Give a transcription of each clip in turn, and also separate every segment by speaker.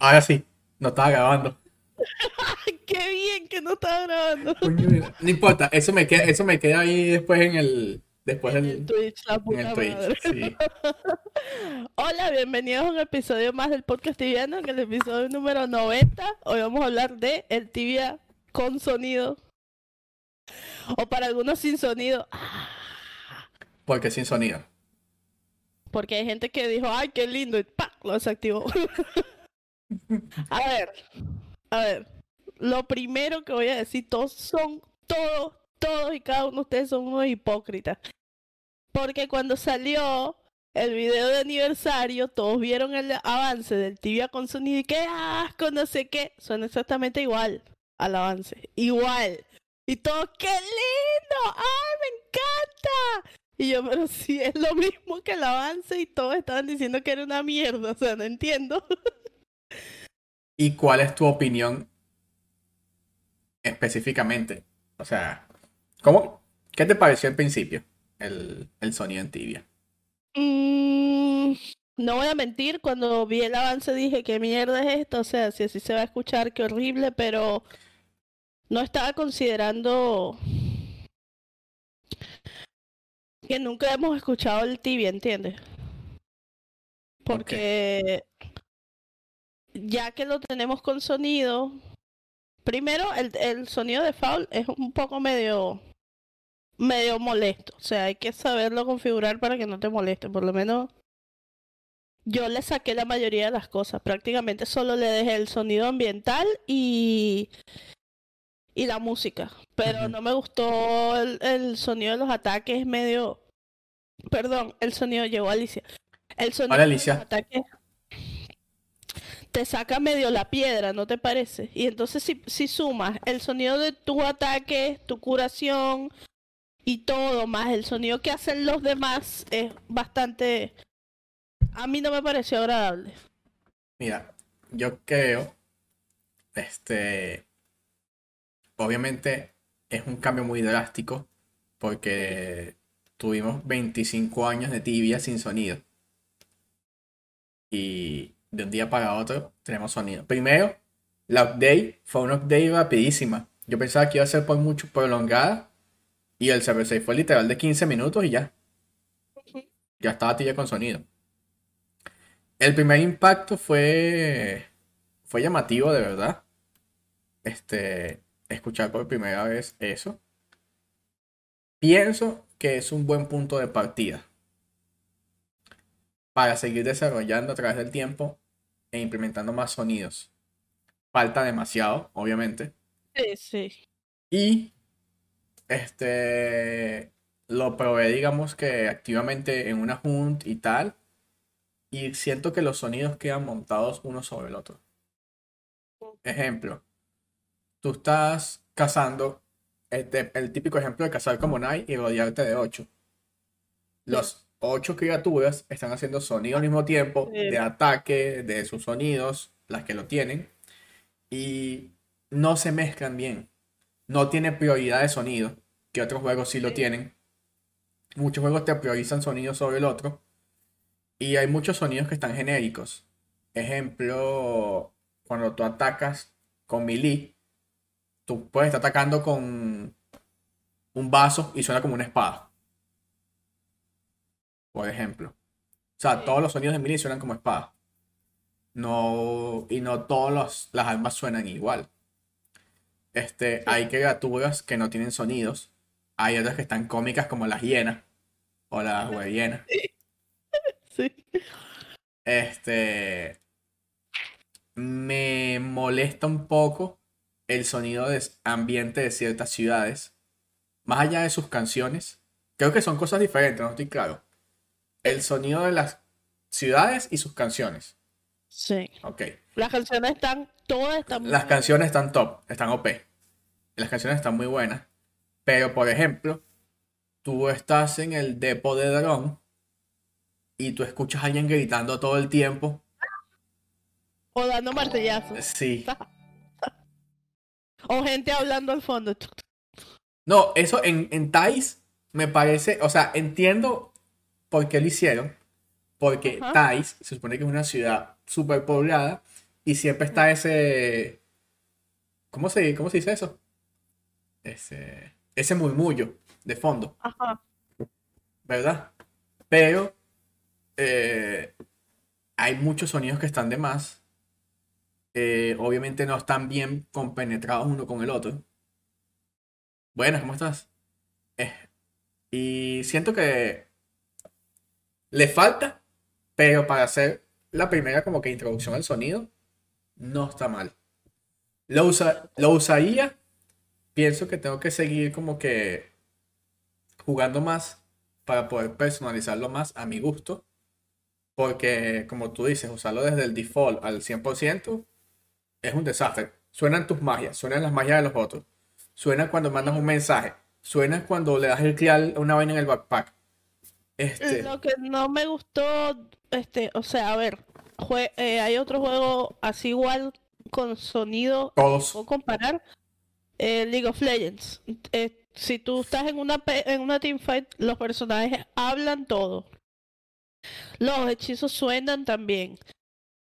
Speaker 1: ahora sí, no estaba grabando.
Speaker 2: Qué bien que no estaba grabando.
Speaker 1: No importa, eso me queda, eso me queda ahí después en el. Después
Speaker 2: En
Speaker 1: en
Speaker 2: el Twitch, la
Speaker 1: en
Speaker 2: puta
Speaker 1: el Twitch.
Speaker 2: madre.
Speaker 1: Sí.
Speaker 2: Hola, bienvenidos a un episodio más del podcast tibiano, en el episodio número 90. Hoy vamos a hablar de el tibia con sonido. O para algunos sin sonido. Ah,
Speaker 1: Porque sin sonido.
Speaker 2: Porque hay gente que dijo, ay, qué lindo, y ¡pac! lo desactivó. a ver, a ver. Lo primero que voy a decir, todos son, todos, todos y cada uno de ustedes son unos hipócritas. Porque cuando salió el video de aniversario, todos vieron el avance del tibia con sonido y qué asco, no sé qué. Suena exactamente igual al avance. Igual. Y todos, ¡qué lindo! ¡Ay, me encanta! Y yo, pero si es lo mismo que el avance y todos estaban diciendo que era una mierda, o sea, no entiendo.
Speaker 1: ¿Y cuál es tu opinión específicamente? O sea, ¿cómo? ¿Qué te pareció al principio el, el sonido en tibia?
Speaker 2: Mm, no voy a mentir, cuando vi el avance dije, ¿qué mierda es esto? O sea, si así se va a escuchar, qué horrible, pero no estaba considerando que nunca hemos escuchado el tibia, ¿entiendes? Porque ya que lo tenemos con sonido, primero el, el sonido de foul es un poco medio medio molesto, o sea, hay que saberlo configurar para que no te moleste, por lo menos yo le saqué la mayoría de las cosas, prácticamente solo le dejé el sonido ambiental y y la música, pero no me gustó el, el sonido de los ataques medio perdón, el sonido llegó Alicia. El sonido
Speaker 1: Hola,
Speaker 2: de los
Speaker 1: Alicia.
Speaker 2: ataques te saca medio la piedra, ¿no te parece? Y entonces si, si sumas el sonido de tu ataque, tu curación y todo, más el sonido que hacen los demás, es bastante... A mí no me pareció agradable.
Speaker 1: Mira, yo creo, este, obviamente es un cambio muy drástico porque tuvimos 25 años de tibia sin sonido. Y de un día para otro tenemos sonido. Primero, la update fue una update rapidísima. Yo pensaba que iba a ser por mucho prolongada y el server save fue literal de 15 minutos y ya. Ya estaba tibia con sonido. El primer impacto fue, fue llamativo, de verdad. Este, escuchar por primera vez eso. Pienso que es un buen punto de partida para seguir desarrollando a través del tiempo e implementando más sonidos. Falta demasiado, obviamente.
Speaker 2: Sí, sí.
Speaker 1: Y este lo probé, digamos que activamente en una hunt y tal. Y siento que los sonidos quedan montados uno sobre el otro. Ejemplo, tú estás cazando, este, el típico ejemplo de cazar como Nai y rodearte de ocho. Los ocho criaturas están haciendo sonido al mismo tiempo, de ataque, de sus sonidos, las que lo tienen, y no se mezclan bien. No tiene prioridad de sonido, que otros juegos sí lo tienen. Muchos juegos te priorizan sonido sobre el otro. Y hay muchos sonidos que están genéricos. Ejemplo, cuando tú atacas con melee, tú puedes estar atacando con un vaso y suena como una espada. Por ejemplo. O sea, todos los sonidos de melee suenan como espada. No, y no todas las armas suenan igual. Este, hay criaturas que no tienen sonidos. Hay otras que están cómicas como las hienas o las hienas.
Speaker 2: Sí.
Speaker 1: Este. Me molesta un poco el sonido de ambiente de ciertas ciudades. Más allá de sus canciones. Creo que son cosas diferentes, no estoy claro. El sonido de las ciudades y sus canciones.
Speaker 2: Sí.
Speaker 1: Ok.
Speaker 2: Las canciones están, todas están muy
Speaker 1: Las
Speaker 2: buenas.
Speaker 1: canciones están top, están OP. Las canciones están muy buenas. Pero, por ejemplo, tú estás en el depo de dron y tú escuchas a alguien gritando todo el tiempo.
Speaker 2: O dando martillazos.
Speaker 1: Sí.
Speaker 2: O gente hablando al fondo.
Speaker 1: No, eso en, en Thais me parece, o sea, entiendo por qué lo hicieron. Porque
Speaker 2: Ajá.
Speaker 1: Thais se supone que es una ciudad súper poblada y siempre está ese... ¿Cómo se, cómo se dice eso? Ese, ese murmullo de fondo.
Speaker 2: Ajá.
Speaker 1: ¿verdad? Pero eh, hay muchos sonidos que están de más. Eh, obviamente no están bien compenetrados uno con el otro. Buenas, ¿cómo estás? Eh, y siento que le falta, pero para hacer la primera como que introducción al sonido, no está mal. Lo, usa, lo usaría, pienso que tengo que seguir como que jugando más para poder personalizarlo más a mi gusto. Porque, como tú dices, usarlo desde el default al 100% es un desastre. Suenan tus magias, suenan las magias de los otros. Suena cuando mandas un mensaje. Suena cuando le das el a una vaina en el backpack. Este,
Speaker 2: Lo que no me gustó, este, o sea, a ver, jue- eh, hay otro juego así igual con sonido,
Speaker 1: todos.
Speaker 2: o comparar, eh, League of Legends. Eh, si tú estás en una en una teamfight, los personajes hablan todo. Los hechizos suenan también.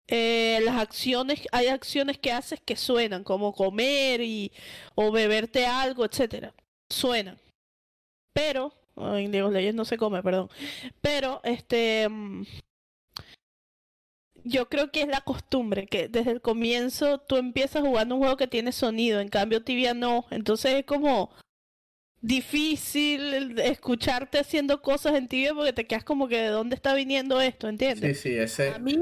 Speaker 2: Eh, las acciones, hay acciones que haces que suenan, como comer y o beberte algo, etcétera. Suenan. Pero, en League of Legends no se come, perdón. Pero, este, mm, yo creo que es la costumbre, que desde el comienzo tú empiezas jugando un juego que tiene sonido, en cambio Tibia no. Entonces es como difícil escucharte haciendo cosas en Tibia porque te quedas como que de dónde está viniendo esto,
Speaker 1: Sí,
Speaker 2: ¿entiendes?
Speaker 1: sí, ese.
Speaker 2: A mí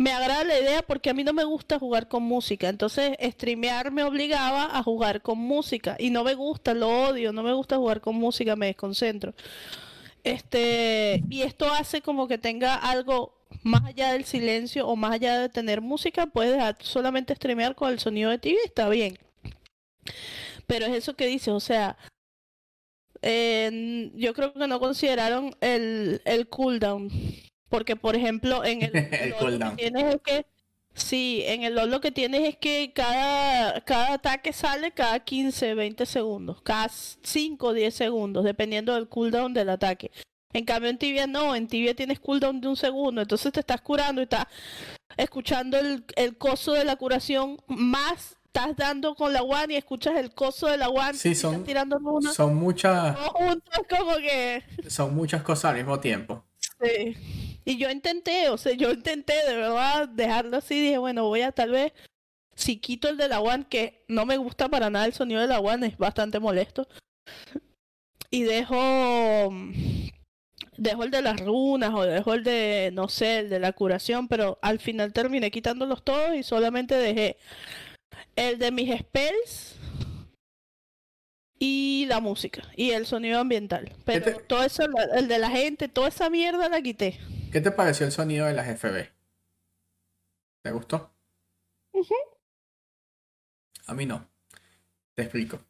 Speaker 2: me agrada la idea porque a mí no me gusta jugar con música. Entonces, streamear me obligaba a jugar con música. Y no me gusta, lo odio, no me gusta jugar con música, me desconcentro. Este, y esto hace como que tenga algo más allá del silencio o más allá de tener música, puedes a- solamente streamear con el sonido de TV, está bien. Pero es eso que dices, o sea, en- yo creo que no consideraron el, el cooldown. Porque, por ejemplo, en el,
Speaker 1: El
Speaker 2: LOL lo que tienes es que, sí, en el LOL lo que tienes es que cada, cada ataque sale cada 15, 20 segundos, cada 5, 10 segundos, dependiendo del cooldown del ataque. En cambio, en Tibia no, en Tibia tienes cooldown de un segundo, entonces te estás curando y estás escuchando el, el coso de la curación, más estás dando con la one y escuchas el coso de la one
Speaker 1: Sí,
Speaker 2: y estás
Speaker 1: son-
Speaker 2: tirando una.
Speaker 1: Son muchas,
Speaker 2: como que.
Speaker 1: son muchas cosas al mismo tiempo.
Speaker 2: Sí. Y yo intenté, o sea, yo intenté de verdad dejarlo así. Dije, bueno, voy a tal vez, si quito el de la One, que no me gusta para nada el sonido de la One, es bastante molesto. Y dejo, mm, dejo el de las runas o dejo el de, no sé, el de la curación, pero al final terminé quitándolos todos y solamente dejé el de mis spells y la música y el sonido ambiental. Pero
Speaker 1: te-
Speaker 2: todo eso, el de la gente, toda esa mierda la quité.
Speaker 1: ¿Qué te pareció el sonido de las FB? ¿Te gustó? A mí no. Te explico.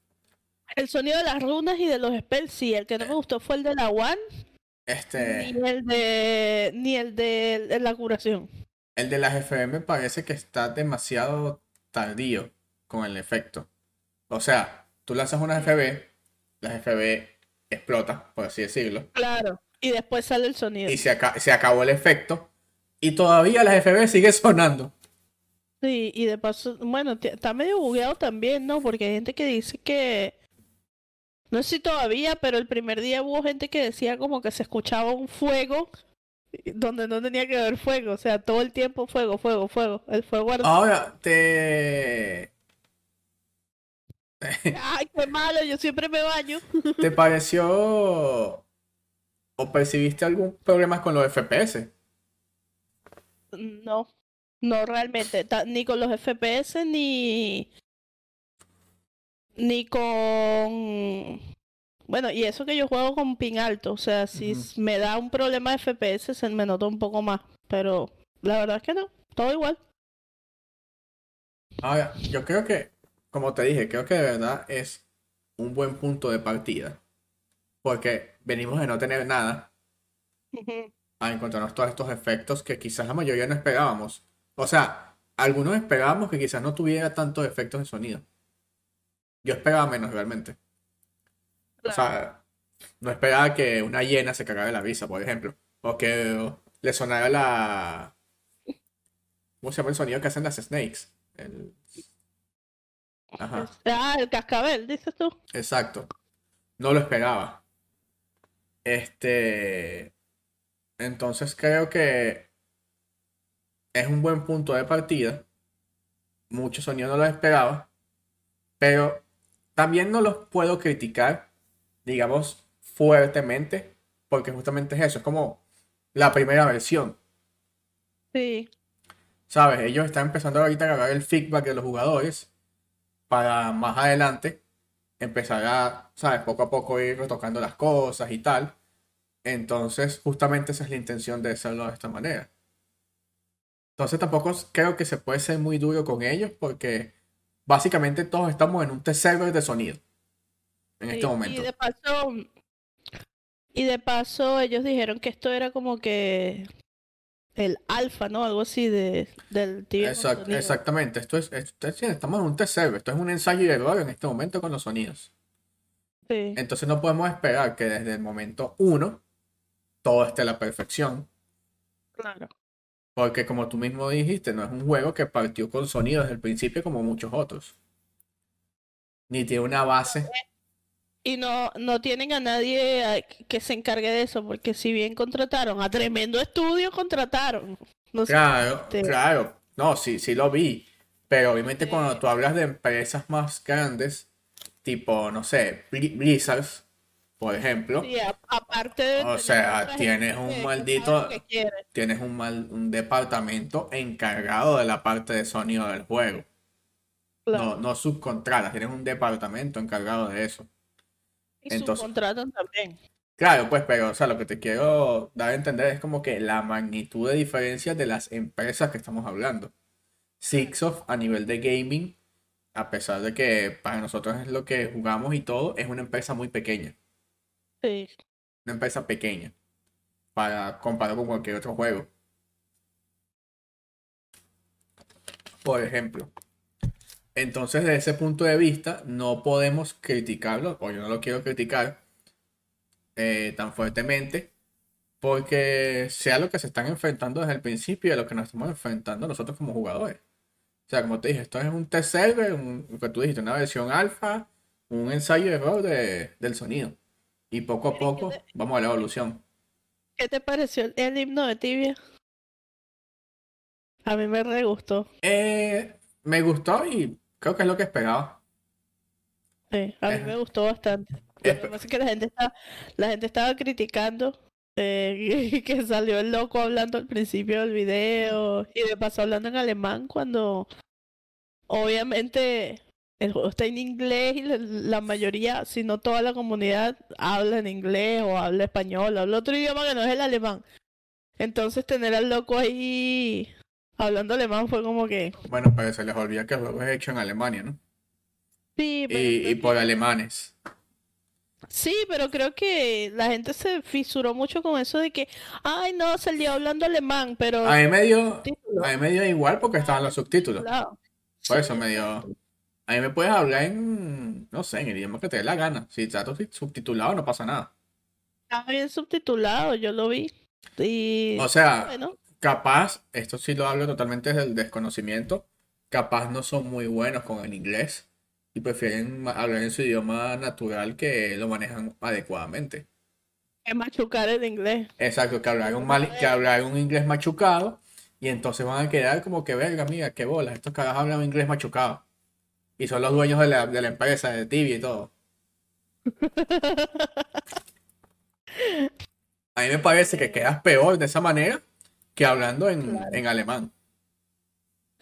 Speaker 2: El sonido de las runas y de los spells, sí. El que no me gustó fue el de la One,
Speaker 1: Este,
Speaker 2: ni el de, ni el de, de la curación.
Speaker 1: el de las FB me parece que está demasiado tardío con el efecto. O sea, tú lanzas una FB, las FB explota, por así decirlo,
Speaker 2: Claro. Y después sale el sonido.
Speaker 1: y se, aca- se acabó el efecto, y todavía las FB sigue sonando.
Speaker 2: Sí, y de paso, bueno, está medio bugueado también, ¿no? Porque hay gente que dice que, no sé si todavía, pero el primer día hubo gente que decía como que se escuchaba un fuego donde no tenía que haber fuego, o sea, todo el tiempo fuego, fuego, fuego, el fuego ardía.
Speaker 1: Ahora, te...
Speaker 2: Ay, qué malo, yo siempre me baño.
Speaker 1: ¿Te pareció o percibiste algún problema con los FPS?
Speaker 2: No, no realmente, ni con los FPS ni ni con bueno, y eso que yo juego con ping alto, o sea, si me da un problema de FPS se me nota un poco más, pero la verdad es que no, todo igual.
Speaker 1: Ahora, yo creo que, como te dije, creo que de verdad es un buen punto de partida. Porque venimos de no tener nada a encontrarnos todos estos efectos que quizás la mayoría no esperábamos. O sea, algunos esperábamos que quizás no tuviera tantos efectos de sonido. Yo esperaba menos realmente. O sea, no esperaba que una hiena se cagara de la risa, por ejemplo. O que le sonara la... ¿Cómo se llama el sonido que hacen las snakes? El... Ajá,
Speaker 2: Ah, el cascabel, dices tú.
Speaker 1: exacto. No lo esperaba. Este, entonces creo que es un buen punto de partida. Muchos sonidos no los esperaba, pero también no los puedo criticar, digamos, fuertemente, porque justamente es eso, es como la primera versión.
Speaker 2: Sí.
Speaker 1: ¿Sabes? Ellos están empezando ahorita a agarrar el feedback de los jugadores para más adelante empezar a, ¿sabes? Poco a poco ir retocando las cosas y tal. Entonces, justamente esa es la intención de hacerlo de esta manera. Entonces, tampoco creo que se puede ser muy duro con ellos porque básicamente todos estamos en un test server de sonido en este
Speaker 2: Y
Speaker 1: momento.
Speaker 2: de paso, y de paso ellos dijeron que esto era como que el alfa, ¿no? Algo así de, del tibia con
Speaker 1: Exact- exactamente. Esto es, esto es- estamos en un server. Esto es un ensayo y error en este momento con los sonidos.
Speaker 2: Sí,
Speaker 1: Entonces no podemos esperar que desde el momento uno todo esté a la perfección.
Speaker 2: claro.
Speaker 1: Porque como tú mismo dijiste, no es un juego que partió con sonido desde el principio como muchos otros. Ni tiene una base.
Speaker 2: Y no, no tienen a nadie a- que se encargue de eso, porque si bien contrataron a tremendo estudio, contrataron. No
Speaker 1: Claro, claro. No, sí, sí lo vi. Pero obviamente
Speaker 2: Sí.
Speaker 1: cuando tú hablas de empresas más grandes, tipo, no sé, Bli- Blizzards, por ejemplo,
Speaker 2: sí, aparte de
Speaker 1: o sea, tienes un maldito- tienes un, mal, un departamento encargado de la parte de sonido del juego.
Speaker 2: Claro.
Speaker 1: No, no subcontratas, tienes un departamento encargado de eso.
Speaker 2: Y
Speaker 1: entonces-
Speaker 2: subcontratan también.
Speaker 1: Claro, pues, pero, o sea, lo que te quiero dar a entender es como que la magnitud de diferencia de las empresas que estamos hablando. Sixoft a nivel de gaming, a pesar de que para nosotros es lo que jugamos y todo, es una empresa muy pequeña.
Speaker 2: Sí.
Speaker 1: Una empresa pequeña. Para comparar con cualquier otro juego. Por ejemplo. Entonces, desde ese punto de vista, no podemos criticarlo, o yo no lo quiero criticar eh, tan fuertemente, porque sea lo que se están enfrentando desde el principio y a lo que nos estamos enfrentando nosotros como jugadores. O sea, como te dije, esto es un test server, un, lo que tú dijiste, una versión alfa, un ensayo de error de- del sonido. Y poco a poco vamos a la evolución.
Speaker 2: ¿Qué te pareció el, el himno de Tibia? A mí me re gustó.
Speaker 1: Eh, me gustó y creo que es lo que esperaba.
Speaker 2: Sí, a mí me gustó bastante. Lo que pasa es que la gente está, la gente estaba criticando eh, que salió el loco hablando al principio del video y de paso hablando en alemán cuando obviamente el juego está en inglés y la, la mayoría, si no toda la comunidad, habla en inglés o habla español, habla otro idioma que no es el alemán. Entonces tener al loco ahí hablando alemán fue como que
Speaker 1: Bueno, pero se les olvida que el juego es hecho en Alemania, ¿no?
Speaker 2: sí, pero
Speaker 1: Y, y por alemanes.
Speaker 2: Sí, pero creo que la gente se fisuró mucho con eso de que, ay, no, salió hablando alemán, pero
Speaker 1: A mí me dio, a mí me dio igual porque estaban los subtítulos.
Speaker 2: claro.
Speaker 1: Por eso me dio. A mí me puedes hablar en, no sé, en el idioma que te dé la gana. Si está subtitulado no pasa nada.
Speaker 2: Estaba bien subtitulado, yo lo vi. Y
Speaker 1: O sea,
Speaker 2: bueno,
Speaker 1: capaz, esto sí lo hablo totalmente desde el desconocimiento, capaz no son muy buenos con el inglés y prefieren hablar en su idioma natural que lo manejan adecuadamente.
Speaker 2: es machucar el inglés.
Speaker 1: Exacto, que hablar un mal, que hablar un inglés machucado y entonces van a quedar como que verga, mira, qué bolas, estos caras hablan inglés machucado. Y son los dueños de la, de la empresa, de Tibia y todo. A mí me parece que quedas peor de esa manera que hablando en, en alemán.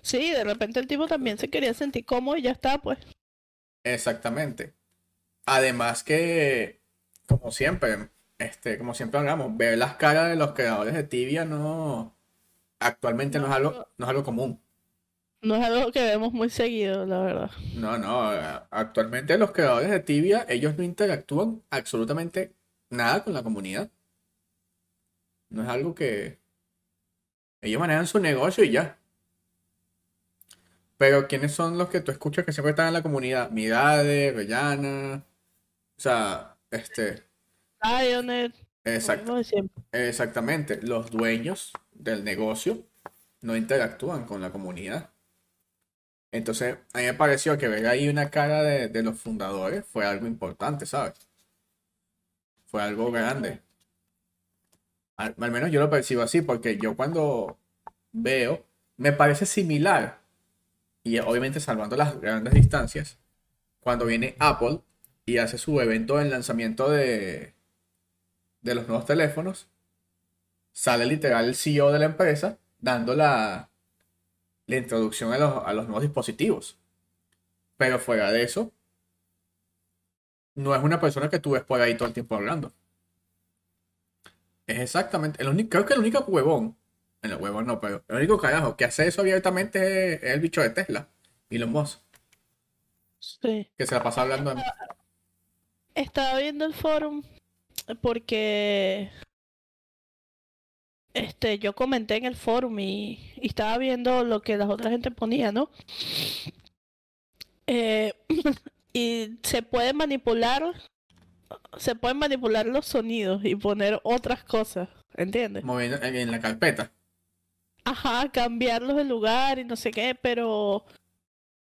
Speaker 2: Sí, de repente el tipo también se quería sentir cómodo y ya está, pues.
Speaker 1: Exactamente. Además que, como siempre, este, como siempre hablamos, ver las caras de los creadores de Tibia no, actualmente no es algo, no es algo común.
Speaker 2: No es algo que vemos muy seguido, la verdad.
Speaker 1: No, no, actualmente los creadores de Tibia, ellos no interactúan absolutamente nada con la comunidad. No es algo que ellos manejan su negocio y ya. Pero ¿quiénes son los que tú escuchas que siempre están en la comunidad? Mirade, Rellana, o sea, este,
Speaker 2: Lionel,
Speaker 1: exact- exactamente, los dueños del negocio no interactúan con la comunidad. Entonces, a mí me pareció que ver ahí una cara de, de los fundadores fue algo importante, ¿sabes? Fue algo grande. Al, menos yo lo percibo así, porque yo cuando veo, me parece similar, y obviamente salvando las grandes distancias, cuando viene Apple y hace su evento de lanzamiento de, de los nuevos teléfonos, sale literal el CEO de la empresa dando la, la introducción a los, a los nuevos dispositivos. Pero fuera de eso, no es una persona que tú ves por ahí todo el tiempo hablando. Es exactamente, el único, creo que el único huevón, en el huevón no, pero el único carajo que hace eso abiertamente es, es el bicho de Tesla, Elon Musk,
Speaker 2: Sí.
Speaker 1: que se la pasa hablando en-
Speaker 2: Estaba viendo el forum porque este yo comenté en el forum y, y estaba viendo lo que las otras gente ponía, ¿no? Eh, y se puede manipular, se pueden manipular los sonidos y poner otras cosas, ¿entiendes?
Speaker 1: moviendo en, la carpeta.
Speaker 2: Ajá, cambiarlos de lugar y no sé qué, pero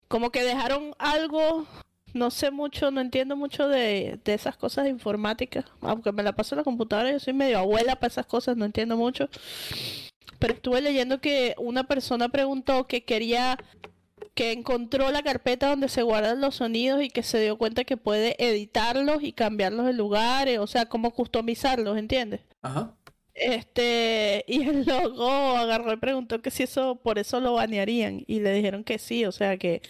Speaker 2: como que dejaron algo, no sé mucho, no entiendo mucho de, de esas cosas de informática, aunque me la paso en la computadora, yo soy medio abuela para esas cosas, no entiendo mucho. Pero estuve leyendo que una persona preguntó que quería, que encontró la carpeta donde se guardan los sonidos y que se dio cuenta que puede editarlos y cambiarlos de lugares, o sea, como customizarlos, ¿entiendes?
Speaker 1: Ajá.
Speaker 2: Este, y el logo agarró y preguntó que si eso, por eso lo banearían. Y le dijeron que sí, o sea que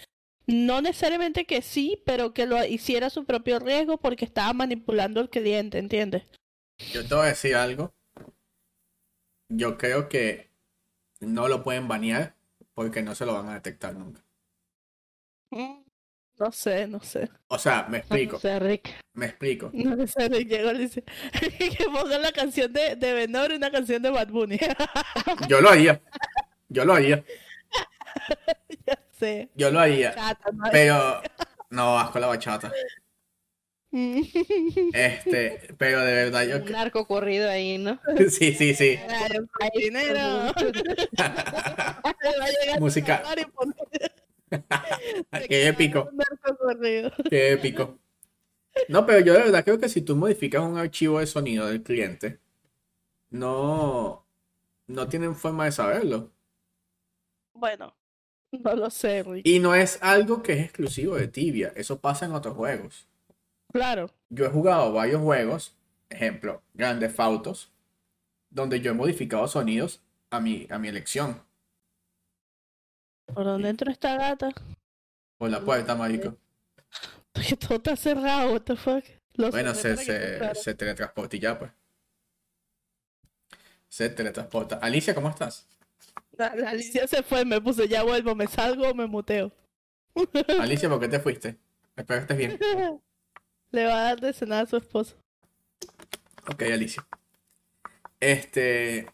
Speaker 2: no necesariamente que sí, pero que lo hiciera a su propio riesgo porque estaba manipulando al cliente, ¿entiendes?
Speaker 1: Yo te voy a decir algo. Yo creo que no lo pueden banear porque no se lo van a detectar nunca.
Speaker 2: No sé, no sé.
Speaker 1: O sea, me explico,
Speaker 2: No sé, Rick.
Speaker 1: me explico.
Speaker 2: No sé, Rick llegó y dice que pongan la canción de, de Venor y una canción de Bad Bunny.
Speaker 1: Yo lo haría. Yo lo haría.
Speaker 2: ya sé.
Speaker 1: Yo lo haría.
Speaker 2: Chata, ¿no?
Speaker 1: Pero no, asco la bachata. Este, pero de verdad yo
Speaker 3: Un narco corrido ahí, ¿no?
Speaker 1: sí, sí, sí.
Speaker 2: Claro, con dinero. Le va a llegar
Speaker 1: Música. Qué épico, qué épico. No, pero yo de verdad creo que si tú modificas un archivo de sonido del cliente, no, no tienen forma de saberlo.
Speaker 2: Bueno, no lo sé, Rick.
Speaker 1: Y no es algo que es exclusivo de Tibia, eso pasa en otros juegos.
Speaker 2: Claro.
Speaker 1: Yo he jugado varios juegos, ejemplo, Grandes Autos, donde yo he modificado sonidos a mi, a mi elección.
Speaker 2: ¿Por dónde entra esta gata?
Speaker 1: Por la puerta, marico.
Speaker 2: Porque todo está cerrado, what the fuck. Lo
Speaker 1: Bueno, se, se, se teletransporta y ya, pues. Se teletransporta. Alicia, ¿cómo estás?
Speaker 2: La, la Alicia se fue, me puse, ya vuelvo, me salgo, me muteo.
Speaker 1: Alicia, ¿por qué te fuiste? Espero que estés bien.
Speaker 2: Le va a dar de cenar a su esposo.
Speaker 1: Ok, Alicia. Este.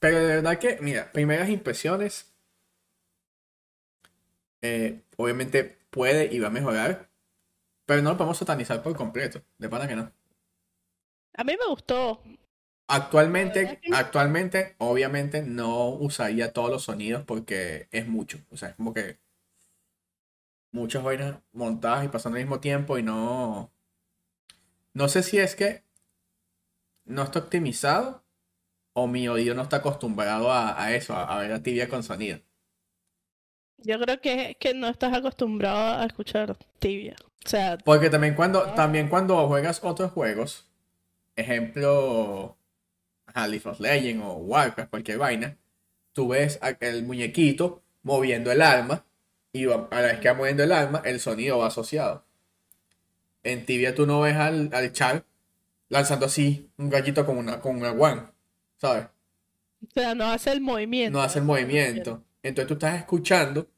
Speaker 1: Pero de verdad que, mira, primeras impresiones. Eh, obviamente puede y va a mejorar. Pero no lo podemos satanizar por completo. De pana que no.
Speaker 2: A mí me gustó.
Speaker 1: Actualmente, actualmente, obviamente no usaría todos los sonidos porque es mucho. O sea, es como que muchas vainas montadas y pasando al mismo tiempo y no. No sé si es que no está optimizado o mi oído no está acostumbrado a, a eso, a, a ver a tibia con sonido.
Speaker 2: Yo creo que que no estás acostumbrado a escuchar tibia. O sea,
Speaker 1: Porque también cuando, también cuando juegas otros juegos, ejemplo, ajá, League of Legends o Warcraft, cualquier vaina, tú ves el muñequito moviendo el arma y a la vez que va moviendo el arma, el sonido va asociado. En Tibia tú no ves al, al Char lanzando así un gallito con una, con una guan, ¿sabes?
Speaker 2: o sea, no hace el movimiento.
Speaker 1: No hace el movimiento. Entonces tú estás escuchando,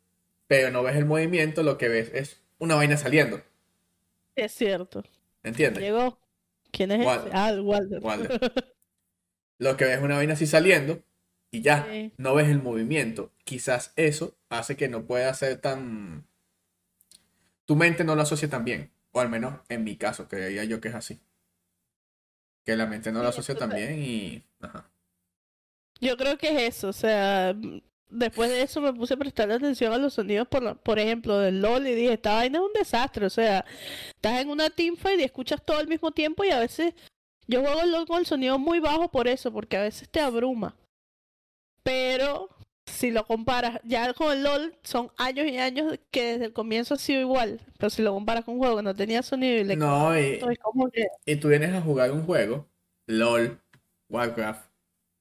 Speaker 1: pero no ves el movimiento, lo que ves es una vaina saliendo.
Speaker 2: Es cierto.
Speaker 1: ¿Entiendes?
Speaker 2: Llegó. ¿Quién es
Speaker 1: Walder.
Speaker 2: ese? Ah, el Walder.
Speaker 1: Walder. Lo que ves es una vaina así saliendo y ya,
Speaker 2: Sí.
Speaker 1: no ves el movimiento. Quizás eso hace que no pueda ser tan... Tu mente no lo asocia tan bien. O al menos en mi caso, creía yo que es así. Que la mente no lo asocia tan bien y... Ajá.
Speaker 2: Yo creo que es eso, o sea, después de eso me puse a prestar atención a los sonidos, por, por ejemplo, del LOL y dije, esta vaina es un desastre, o sea, estás en una teamfight y escuchas todo al mismo tiempo y a veces yo juego el LOL con el sonido muy bajo por eso, porque a veces te abruma. Pero si lo comparas, ya con el LOL son años y años que desde el comienzo ha sido igual. Pero si lo comparas con un juego que no tenía sonido y le
Speaker 1: No, y,
Speaker 2: es como que...
Speaker 1: y tú vienes a jugar un juego, LOL, Warcraft,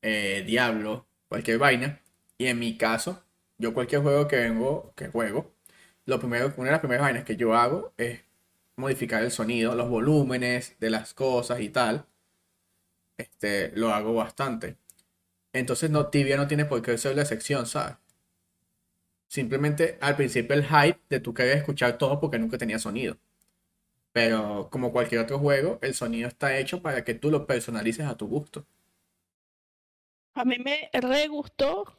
Speaker 1: eh, Diablo, cualquier vaina. Y en mi caso, yo cualquier juego que vengo, que juego, lo primero, una de las primeras vainas que yo hago es modificar el sonido, los volúmenes de las cosas y tal. Este, lo hago bastante. Entonces no, Tibia no tiene por qué ser la sección, ¿sabes? Simplemente al principio el hype de tú querer escuchar todo porque nunca tenía sonido. Pero como cualquier otro juego, el sonido está hecho para que tú lo personalices a tu gusto.
Speaker 2: A mí me re gustó.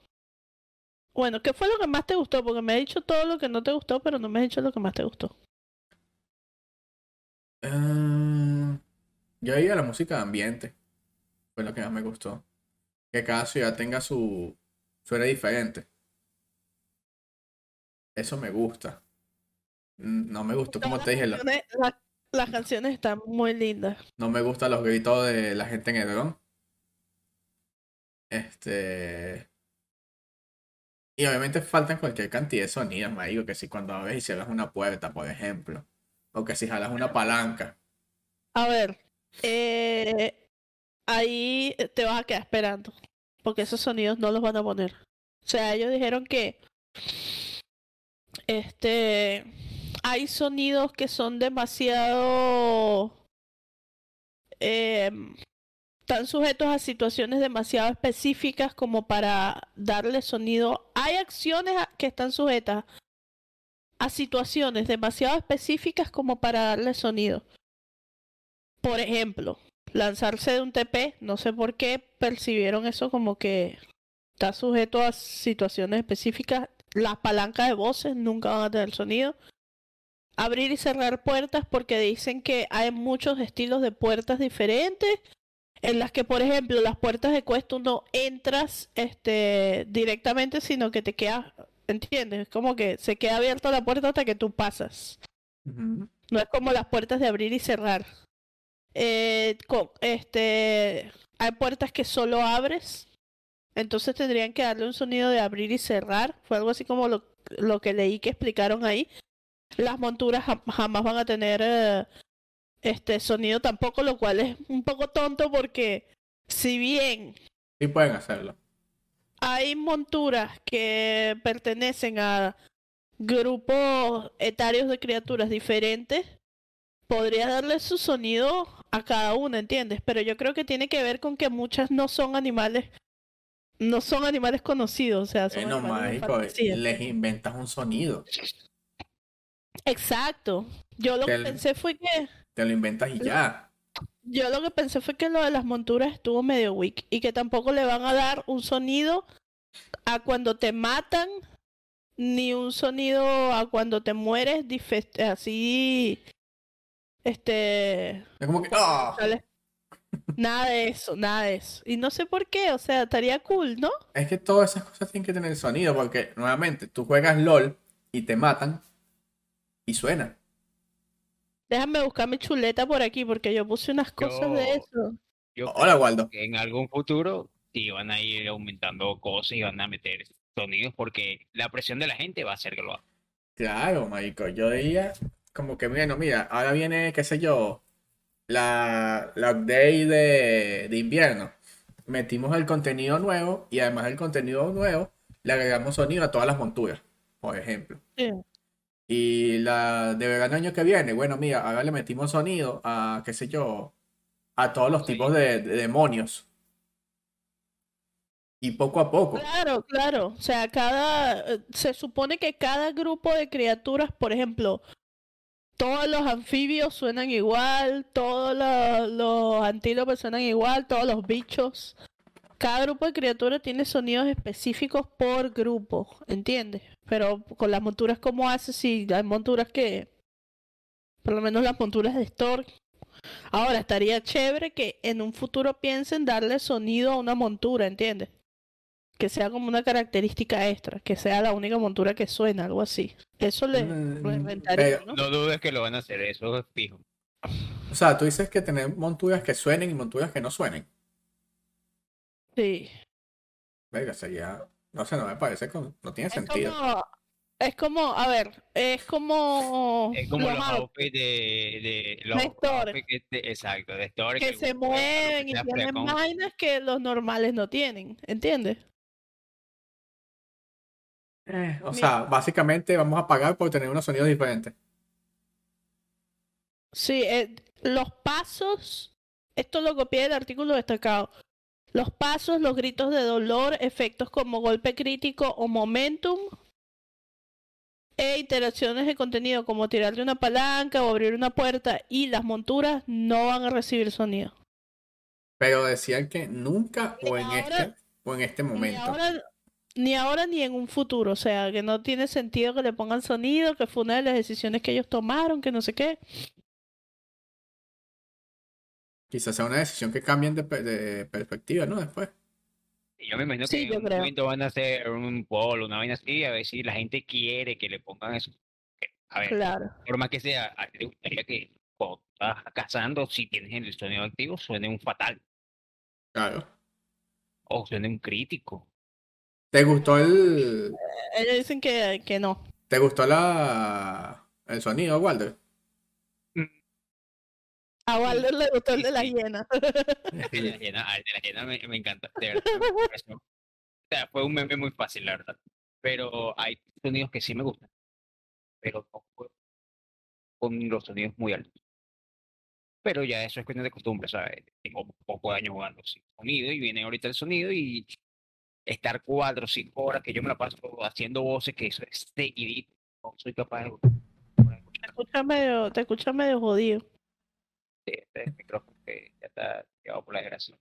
Speaker 2: Bueno, ¿qué fue lo que más te gustó? Porque me has dicho todo lo que no te gustó, pero no me has dicho lo que más te gustó.
Speaker 1: Ah, yo diría la música de ambiente. Fue lo que más me gustó. Que cada ciudad tenga su suena diferente. Eso me gusta. Mm, No me gustó, como te
Speaker 2: las
Speaker 1: dije, lo-
Speaker 2: canciones, la- las canciones están muy lindas.
Speaker 1: no me gustan los gritos de la gente en el dron. Este. Y obviamente faltan cualquier cantidad de sonidos, me digo que si cuando abres y cierras una puerta, por ejemplo. O que si jalas una palanca.
Speaker 2: A ver, eh, ahí te vas a quedar esperando, porque esos sonidos no los van a poner. O sea, ellos dijeron que este hay sonidos que son demasiado em, están sujetos a situaciones demasiado específicas como para darle sonido. Hay acciones que están sujetas a situaciones demasiado específicas como para darle sonido. Por ejemplo, lanzarse de un TP, no sé por qué percibieron eso como que está sujeto a situaciones específicas. Las palancas de voces nunca van a tener sonido. Abrir y cerrar puertas porque dicen que hay muchos estilos de puertas diferentes en las que, por ejemplo, las puertas de cuesta no entras este, directamente, sino que te quedas, ¿entiendes? Es como que se queda abierta la puerta hasta que tú pasas. No es como las puertas de abrir y cerrar. Eh, este, hay puertas que solo abres, entonces tendrían que darle un sonido de abrir y cerrar. Fue algo así como lo, lo que leí que explicaron ahí. Las monturas jam- jamás van a tener eh, este sonido tampoco, lo cual es un poco tonto porque si bien
Speaker 1: Sí pueden hacerlo.
Speaker 2: hay monturas que pertenecen a grupos etarios de criaturas diferentes, podría darle su sonido a cada una, ¿entiendes? Pero yo creo que tiene que ver con que muchas no son animales, no son animales conocidos, o sea, son
Speaker 1: Eh, no, mágico, les inventas un sonido.
Speaker 2: Exacto. Yo lo que pensé fue que
Speaker 1: Te lo inventas y ya.
Speaker 2: Yo lo que pensé fue que lo de las monturas estuvo medio weak y que tampoco le van a dar un sonido a cuando te matan ni un sonido a cuando te mueres así este
Speaker 1: Es como que. ¡ah!
Speaker 2: nada de eso, nada de eso. Y no sé por qué, o sea, estaría cool, ¿no?
Speaker 1: Es que todas esas cosas tienen que tener sonido, porque nuevamente tú juegas LOL y te matan y suena.
Speaker 2: Déjame buscar mi chuleta por aquí porque yo puse unas cosas de eso.
Speaker 3: Yo
Speaker 1: Hola, Waldo.
Speaker 3: que en algún futuro iban a ir aumentando cosas y van a meter sonidos porque la presión de la gente va a hacer que lo haga.
Speaker 1: Claro, marico. Yo diría como que, bueno, mira, ahora viene, qué sé yo, la, la update de, de invierno. Metimos el contenido nuevo y además del contenido nuevo le agregamos sonido a todas las monturas, por ejemplo.
Speaker 2: Sí.
Speaker 1: Y la de verano año que viene, bueno, mira, ahora le metimos sonido a, qué sé yo, a todos los
Speaker 3: Sí.
Speaker 1: tipos de, de demonios. Y poco a poco.
Speaker 2: Claro, claro. O sea, cada eh, se supone que cada grupo de criaturas, por ejemplo, todos los anfibios suenan igual, todos los, los antílopes suenan igual, todos los bichos. Cada grupo de criaturas tiene sonidos específicos por grupo, ¿entiendes? Pero con las monturas, ¿cómo haces si hay monturas que, por lo menos las monturas de Stork? Ahora, estaría chévere que en un futuro piensen darle sonido a una montura, ¿entiendes? que sea como una característica extra, que sea la única montura que suena, algo así. Eso le
Speaker 1: Mm,
Speaker 2: reventaría,
Speaker 1: pero-
Speaker 2: ¿no?
Speaker 3: No dudes que lo van a hacer, eso es fijo.
Speaker 1: O sea, tú dices que tener monturas que suenen y monturas que no suenen.
Speaker 2: Sí.
Speaker 1: Venga, sería. No sé, no me parece. que No tiene
Speaker 2: Es
Speaker 1: sentido.
Speaker 2: como, es como, a ver, es como,
Speaker 3: Es como
Speaker 2: los
Speaker 3: los
Speaker 2: out-
Speaker 3: outfits de, de los
Speaker 2: De Store.
Speaker 3: outfits que- de- exacto, de Store
Speaker 2: que se mueven y tienen vainas que los normales no tienen, ¿entiendes?
Speaker 1: Eh, o
Speaker 2: Mira.
Speaker 1: sea, básicamente vamos a pagar por tener unos sonidos diferentes.
Speaker 2: Sí, eh, los pasos, esto lo copié del artículo destacado. Los pasos, los gritos de dolor, efectos como golpe crítico o momentum, e interacciones de contenido como tirarle una palanca o abrir una puerta y las monturas no van a recibir sonido.
Speaker 1: Pero decían que nunca o en
Speaker 2: ahora-
Speaker 1: este o en este
Speaker 2: Ni
Speaker 1: momento.
Speaker 2: ahora, ni ahora ni en un futuro, o sea, que no tiene sentido que le pongan sonido, que fue una de las decisiones que ellos tomaron, que no sé qué.
Speaker 1: Quizás sea una decisión que cambien de, pe- de perspectiva, ¿no? Después.
Speaker 3: Yo me imagino
Speaker 2: Sí,
Speaker 3: que
Speaker 2: yo
Speaker 3: en un
Speaker 2: creo.
Speaker 3: momento van a hacer un poll, una vaina así, a ver si la gente quiere que le pongan eso. A ver,
Speaker 2: Claro.
Speaker 3: por más que sea, a ti te gustaría que cuando estás cazando, si tienes el sonido activo, suene un fatal
Speaker 1: Claro.
Speaker 3: o suene un crítico.
Speaker 1: ¿Te gustó el.
Speaker 2: Ellos dicen que, que no.
Speaker 1: ¿Te gustó la. el sonido, Walter?
Speaker 2: A Walder le gustó el de la hiena.
Speaker 3: El de la hiena, el de la hiena me, me encanta. de verdad, me pareció- O sea, fue un meme muy fácil, la verdad. Pero hay sonidos que sí me gustan. Pero no puedo con los sonidos muy altos. Pero ya eso es cuestión de costumbre, ¿sabes? Tengo poco de años jugando sin sonido y viene ahorita el sonido y estar cuatro o cinco horas que yo me la paso haciendo voces que eso es seguidito. No soy capaz de
Speaker 2: Te escucha medio, te escucha medio jodido.
Speaker 3: De este micrófono que ya está llevado por la desgracia.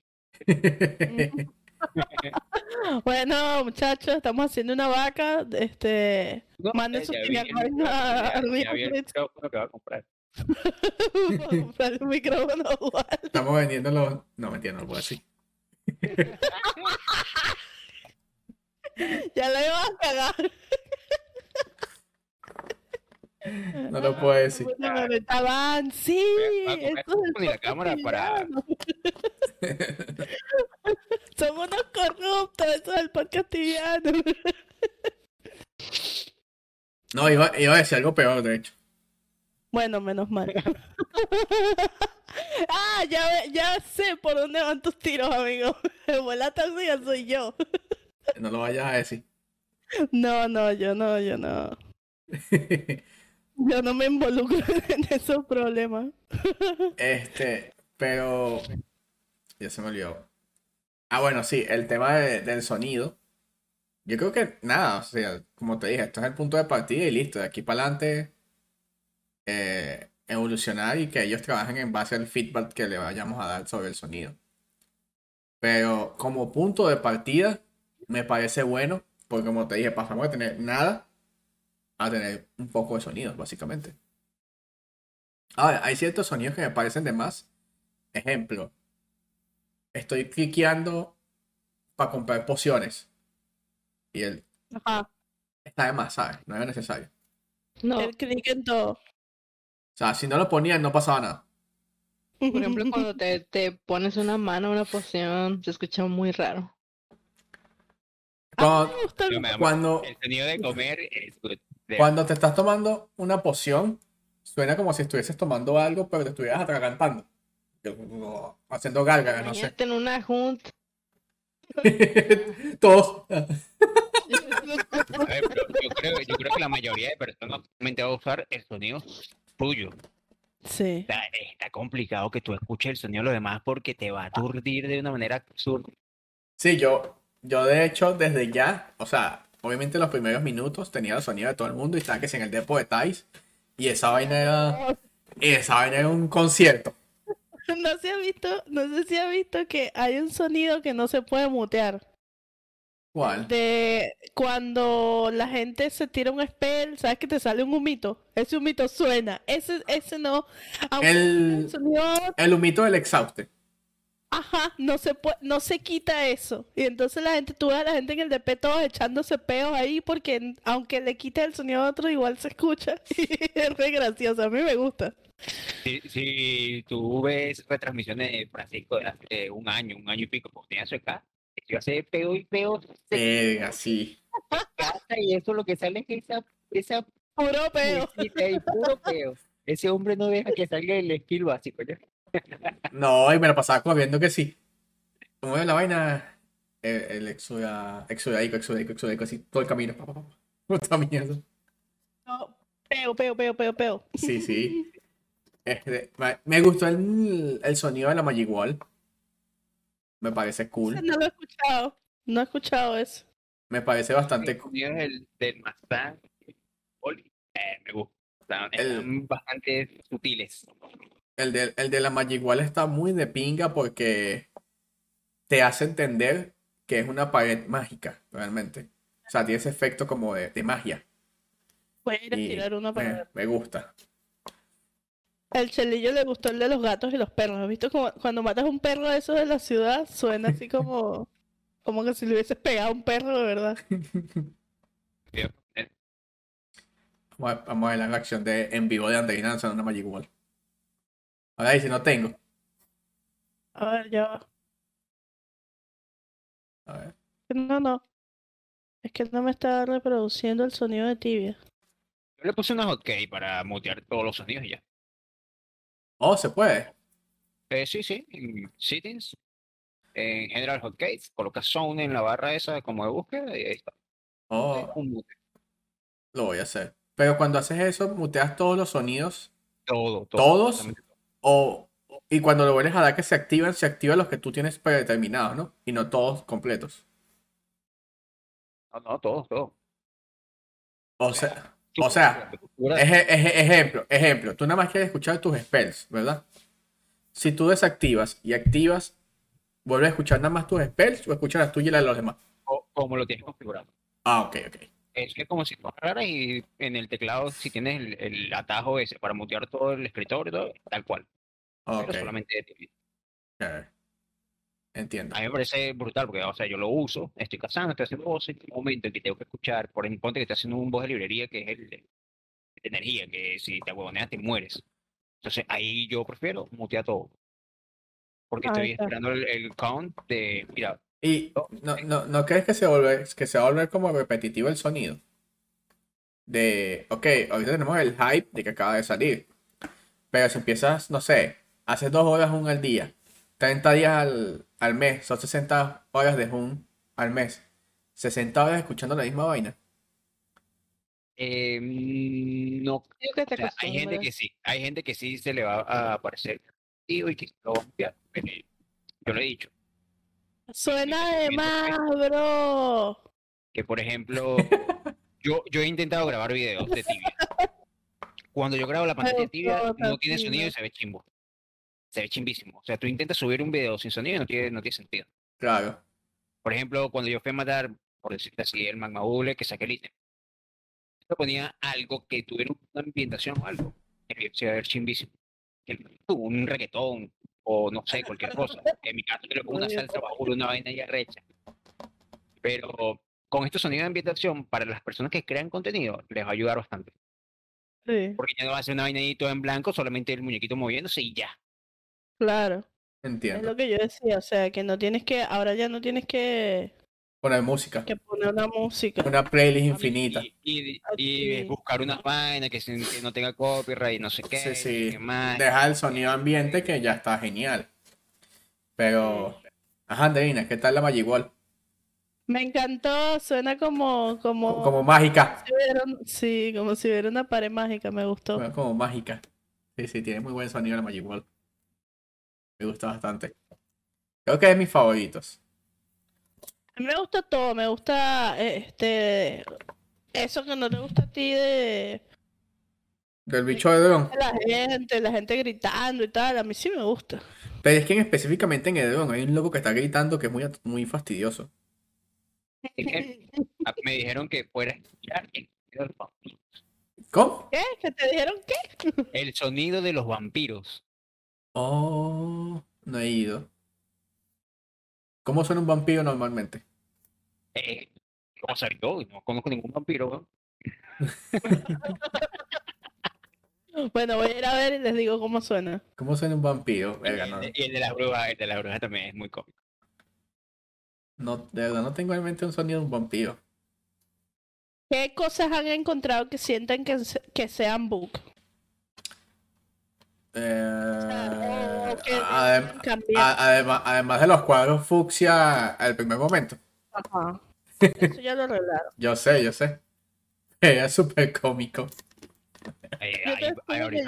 Speaker 2: Bueno, muchachos, estamos haciendo una vaca. Este,
Speaker 3: No,
Speaker 2: Manden sus
Speaker 3: el micrófono,
Speaker 2: a-
Speaker 3: el
Speaker 2: Blitz.
Speaker 3: micrófono que va a comprar.
Speaker 2: vamos a comprar un micrófono Walder.
Speaker 1: Estamos vendiendo los. No, mentira, no lo puedo decir.
Speaker 2: Ya lo iba a cagar.
Speaker 1: No lo puedo decir.
Speaker 2: Estaban, sí, eso es
Speaker 3: la cámara para-.
Speaker 2: Son unos corruptos, eso es el podcast tibiano.
Speaker 1: No, iba, iba a decir algo peor, de hecho.
Speaker 2: Bueno, menos mal. ah, ya, ya sé por dónde van tus tiros, amigo. El tóxica soy yo.
Speaker 1: No lo vayas a decir.
Speaker 2: No, no, yo no, yo no. Yo no me involucro en esos problemas.
Speaker 1: Este, pero. Ya se me olvidó. Ah, bueno, sí, el tema de- del sonido. Yo creo que nada, o sea, como te dije, esto es el punto de partida y listo. De aquí para adelante, eh, evolucionar y que ellos trabajen en base al feedback que le vayamos a dar sobre el sonido. Pero como punto de partida, me parece bueno, porque como te dije, pasamos de tener nada a tener un poco de sonidos, básicamente. Ahora, hay ciertos sonidos que me parecen de más. Ejemplo, estoy cliqueando para comprar pociones. Y él
Speaker 2: Ajá.
Speaker 1: está de más, ¿sabes? No era necesario.
Speaker 4: No,
Speaker 2: El clic en todo.
Speaker 1: O sea, si no lo ponían, no pasaba nada.
Speaker 4: por ejemplo, cuando te, te pones una mano, una poción, se escucha muy raro.
Speaker 2: Ah,
Speaker 1: Cuando,
Speaker 2: me gusta el-
Speaker 1: cuando,
Speaker 3: sonido de comer es good.
Speaker 1: Cuando te estás tomando una poción, suena como si estuvieses tomando algo, pero te estuvieras atragantando. Haciendo gárgaras, no sé.
Speaker 4: En una junta.
Speaker 1: Todos.
Speaker 3: A ver, pero yo, creo, yo creo que la mayoría de personas solamente va a usar el sonido tuyo.
Speaker 2: Sí.
Speaker 3: Está, está complicado que tú escuches el sonido de los demás porque te va a aturdir de una manera absurda.
Speaker 1: Sí, yo, yo de hecho desde ya, o sea, obviamente los primeros minutos tenía el sonido de todo el mundo y estaba que si en el depo de Thais y esa vaina era, esa vaina era un concierto.
Speaker 2: No se ha visto, no sé si ha visto que hay un sonido que no se puede mutear.
Speaker 1: ¿Cuál?
Speaker 2: De cuando la gente se tira un spell, ¿sabes que te sale un humito? Ese humito suena. Ese, ese no.
Speaker 1: El,
Speaker 2: el sonido
Speaker 1: el humito del exhauste.
Speaker 2: Ajá, no se puede, no se quita eso. Y entonces la gente, tú ves a la gente en el DP todos echándose peos ahí porque aunque le quites el sonido a otro, igual se escucha. Y es re gracioso, a mí me gusta.
Speaker 3: Si, si tú ves retransmisiones de Francisco de hace un año, un año y pico, porque tenía su acá, yo hace peo y peo, se
Speaker 1: Verga, sí.
Speaker 3: casa y eso lo que sale es esa, esa
Speaker 2: Puro peo.
Speaker 3: y puro peo. Ese hombre no deja que salga el skill básico. ¿ya?
Speaker 1: No, y me la pasaba corriendo que sí. Como es la vaina, el, el exuda, exudaico, exudaico, exudaico, así todo el camino. Puta mierda.
Speaker 2: No, peo, peo, peo, peo, peo.
Speaker 1: Sí, sí. Este, me- me gustó el, el sonido de la Magic Wall. Me parece cool.
Speaker 2: No lo he escuchado. No he escuchado eso.
Speaker 1: Me parece bastante
Speaker 3: El
Speaker 1: cool.
Speaker 3: sonido del, del Mustang, Oli, eh, me gusta. Están,
Speaker 1: El-
Speaker 3: están bastante sutiles.
Speaker 1: El de, el de la Magic Wall está muy de pinga porque te hace entender que es una pared mágica, realmente. O sea, tiene ese efecto como de, de magia.
Speaker 2: Puedes ir a
Speaker 1: Y
Speaker 2: tirar una para
Speaker 1: me,
Speaker 2: ver.
Speaker 1: me gusta.
Speaker 2: Al chelillo le gustó el de los gatos y los perros. ¿Has visto como cuando matas un perro de esos de la ciudad? Suena así como, como que si le hubieses pegado a un perro de verdad.
Speaker 3: Eh,
Speaker 1: Vamos a, vamos a ver la reacción de, en vivo de Andreina lanzando una Magic Wall. Ahora dice, no tengo.
Speaker 2: A ver, ya va.
Speaker 1: A ver.
Speaker 2: No, no. Es que no me está reproduciendo el sonido de tibia.
Speaker 3: Yo le puse una hotkey para mutear todos los sonidos y ya.
Speaker 1: Oh, se puede.
Speaker 3: Eh, sí, sí, en settings, en general hotkeys, colocas zone en la barra esa como de búsqueda y ahí está.
Speaker 1: Oh,
Speaker 3: Un mute.
Speaker 1: lo voy a hacer. Pero cuando haces eso, muteas todos los sonidos.
Speaker 3: Todo, todo.
Speaker 1: ¿Todos? O, y cuando lo vuelves a dar que se activan, se activan los que tú tienes predeterminados, ¿no? Y no todos completos.
Speaker 3: No, no, todos, todos.
Speaker 1: O sea, O sea, eje- eje- ejemplo, ejemplo. Tú nada más quieres escuchar tus spells, ¿verdad? Si tú desactivas y activas, ¿vuelves a escuchar nada más tus spells o escuchas las tuyas y las de los demás?
Speaker 3: co- como lo tienes configurado.
Speaker 1: Ah, ok, ok.
Speaker 3: Es que como si tú agarraras y en el teclado, si tienes el, el atajo ese para mutear todo el escritorio, todo, tal cual. Pero solamente de TV.
Speaker 1: ok. Entiendo.
Speaker 3: A mí me parece brutal porque, o sea, yo lo uso, estoy cazando, estoy haciendo voces, en un momento en que tengo que escuchar, por ejemplo, ponte que estoy haciendo un voz de librería que es el de, de energía, que si te huevoneas te mueres. Entonces ahí yo prefiero mutear todo. Porque
Speaker 2: Ah,
Speaker 3: estoy
Speaker 2: está.
Speaker 3: esperando el, el count de, mira,
Speaker 1: ¿Y no, no, no crees que se vuelve, que se va a volver como repetitivo el sonido? De, ok, ahorita tenemos el hype de que acaba de salir. Pero si empiezas, no sé, haces dos horas un al día, 30 días al, al mes, son 60 horas de un al mes. 60 horas escuchando la misma vaina.
Speaker 3: eh, mm, no
Speaker 4: Creo que te
Speaker 3: O sea, hay gente que sí, hay gente que sí se le va a aparecer y que lo va a yo lo he dicho,
Speaker 2: Suena de más, bro.
Speaker 3: que por ejemplo, yo, yo he intentado grabar videos de tibia. Cuando yo grabo la pantalla de tibia, no tiene sonido y se ve chimbo. Se ve chimbísimo. O sea, tú intentas subir un video sin sonido y no tiene, no tiene sentido.
Speaker 1: Claro.
Speaker 3: Por ejemplo, cuando yo fui a matar, por decirte así, el magma bule que saqué el ítem, yo ponía algo que tuviera una ambientación o algo, que se iba a ver chimbísimo. Que- Un reggaetón o no sé, cualquier cosa. En mi caso, yo le pongo una salsa bajo una vaina y arrecha. Pero con estos sonidos de ambientación, para las personas que crean contenido, les va a ayudar bastante.
Speaker 2: Sí,
Speaker 3: Porque ya no va a ser una vaina ahí toda en blanco, solamente el muñequito moviéndose y ya.
Speaker 2: Claro. Es
Speaker 1: Entiendo.
Speaker 2: lo que yo decía, o sea, que no tienes que, ahora ya no tienes que,
Speaker 1: Poner música.
Speaker 2: que poner una música.
Speaker 1: Una playlist infinita.
Speaker 3: Y, y-
Speaker 2: Ah,
Speaker 3: y
Speaker 2: sí.
Speaker 3: buscar una vaina que, no tenga copyright y no sé qué.
Speaker 1: Sí, sí.
Speaker 3: qué más.
Speaker 1: Deja el sonido ambiente que ya está genial. Pero, ajá, Andreina, ¿qué tal la Magic Wall?
Speaker 2: Me encantó, suena como, como,
Speaker 1: Como mágica.
Speaker 2: si hubiera sí, como si hubiera una pared mágica, me gustó.
Speaker 1: Bueno, Como mágica. Sí, sí, tiene muy buen sonido la Magic Wall. Me gusta bastante. Creo que es de mis favoritos.
Speaker 2: A mí me gusta todo, me gusta este eso que no te gusta a ti de,
Speaker 1: Del bicho de dron.
Speaker 2: la gente, la gente gritando y tal, a mí sí me gusta.
Speaker 1: Pero es que en- específicamente en el dron hay un loco que está gritando que es muy, muy fastidioso.
Speaker 3: Me dijeron que fuera a escuchar el sonido de los vampiros.
Speaker 1: ¿Cómo?
Speaker 2: ¿Qué? ¿Que te dijeron qué?
Speaker 3: El sonido de los vampiros.
Speaker 1: Oh, no he ido. ¿Cómo suena un vampiro normalmente?
Speaker 3: Eh, ¿Cómo saber yo? No conozco ningún vampiro. weón.
Speaker 2: Bueno, voy a ir a ver y les digo cómo suena.
Speaker 1: ¿Cómo suena un vampiro?
Speaker 3: Y
Speaker 1: Verga,
Speaker 3: el
Speaker 1: no,
Speaker 3: de- y el de las brujas, el de las brujas también es muy cómico.
Speaker 1: no, de verdad no tengo en mente un sonido de un vampiro.
Speaker 2: ¿Qué cosas han encontrado que sienten que, que sean bug?
Speaker 1: Eh,
Speaker 2: o que
Speaker 1: adem-
Speaker 2: deben cambiar.
Speaker 1: a- además, además de los cuadros fucsia al primer momento.
Speaker 2: Ajá. Eso ya lo arreglaron.
Speaker 1: Yo sé, yo sé. Era súper cómico.
Speaker 3: Hay,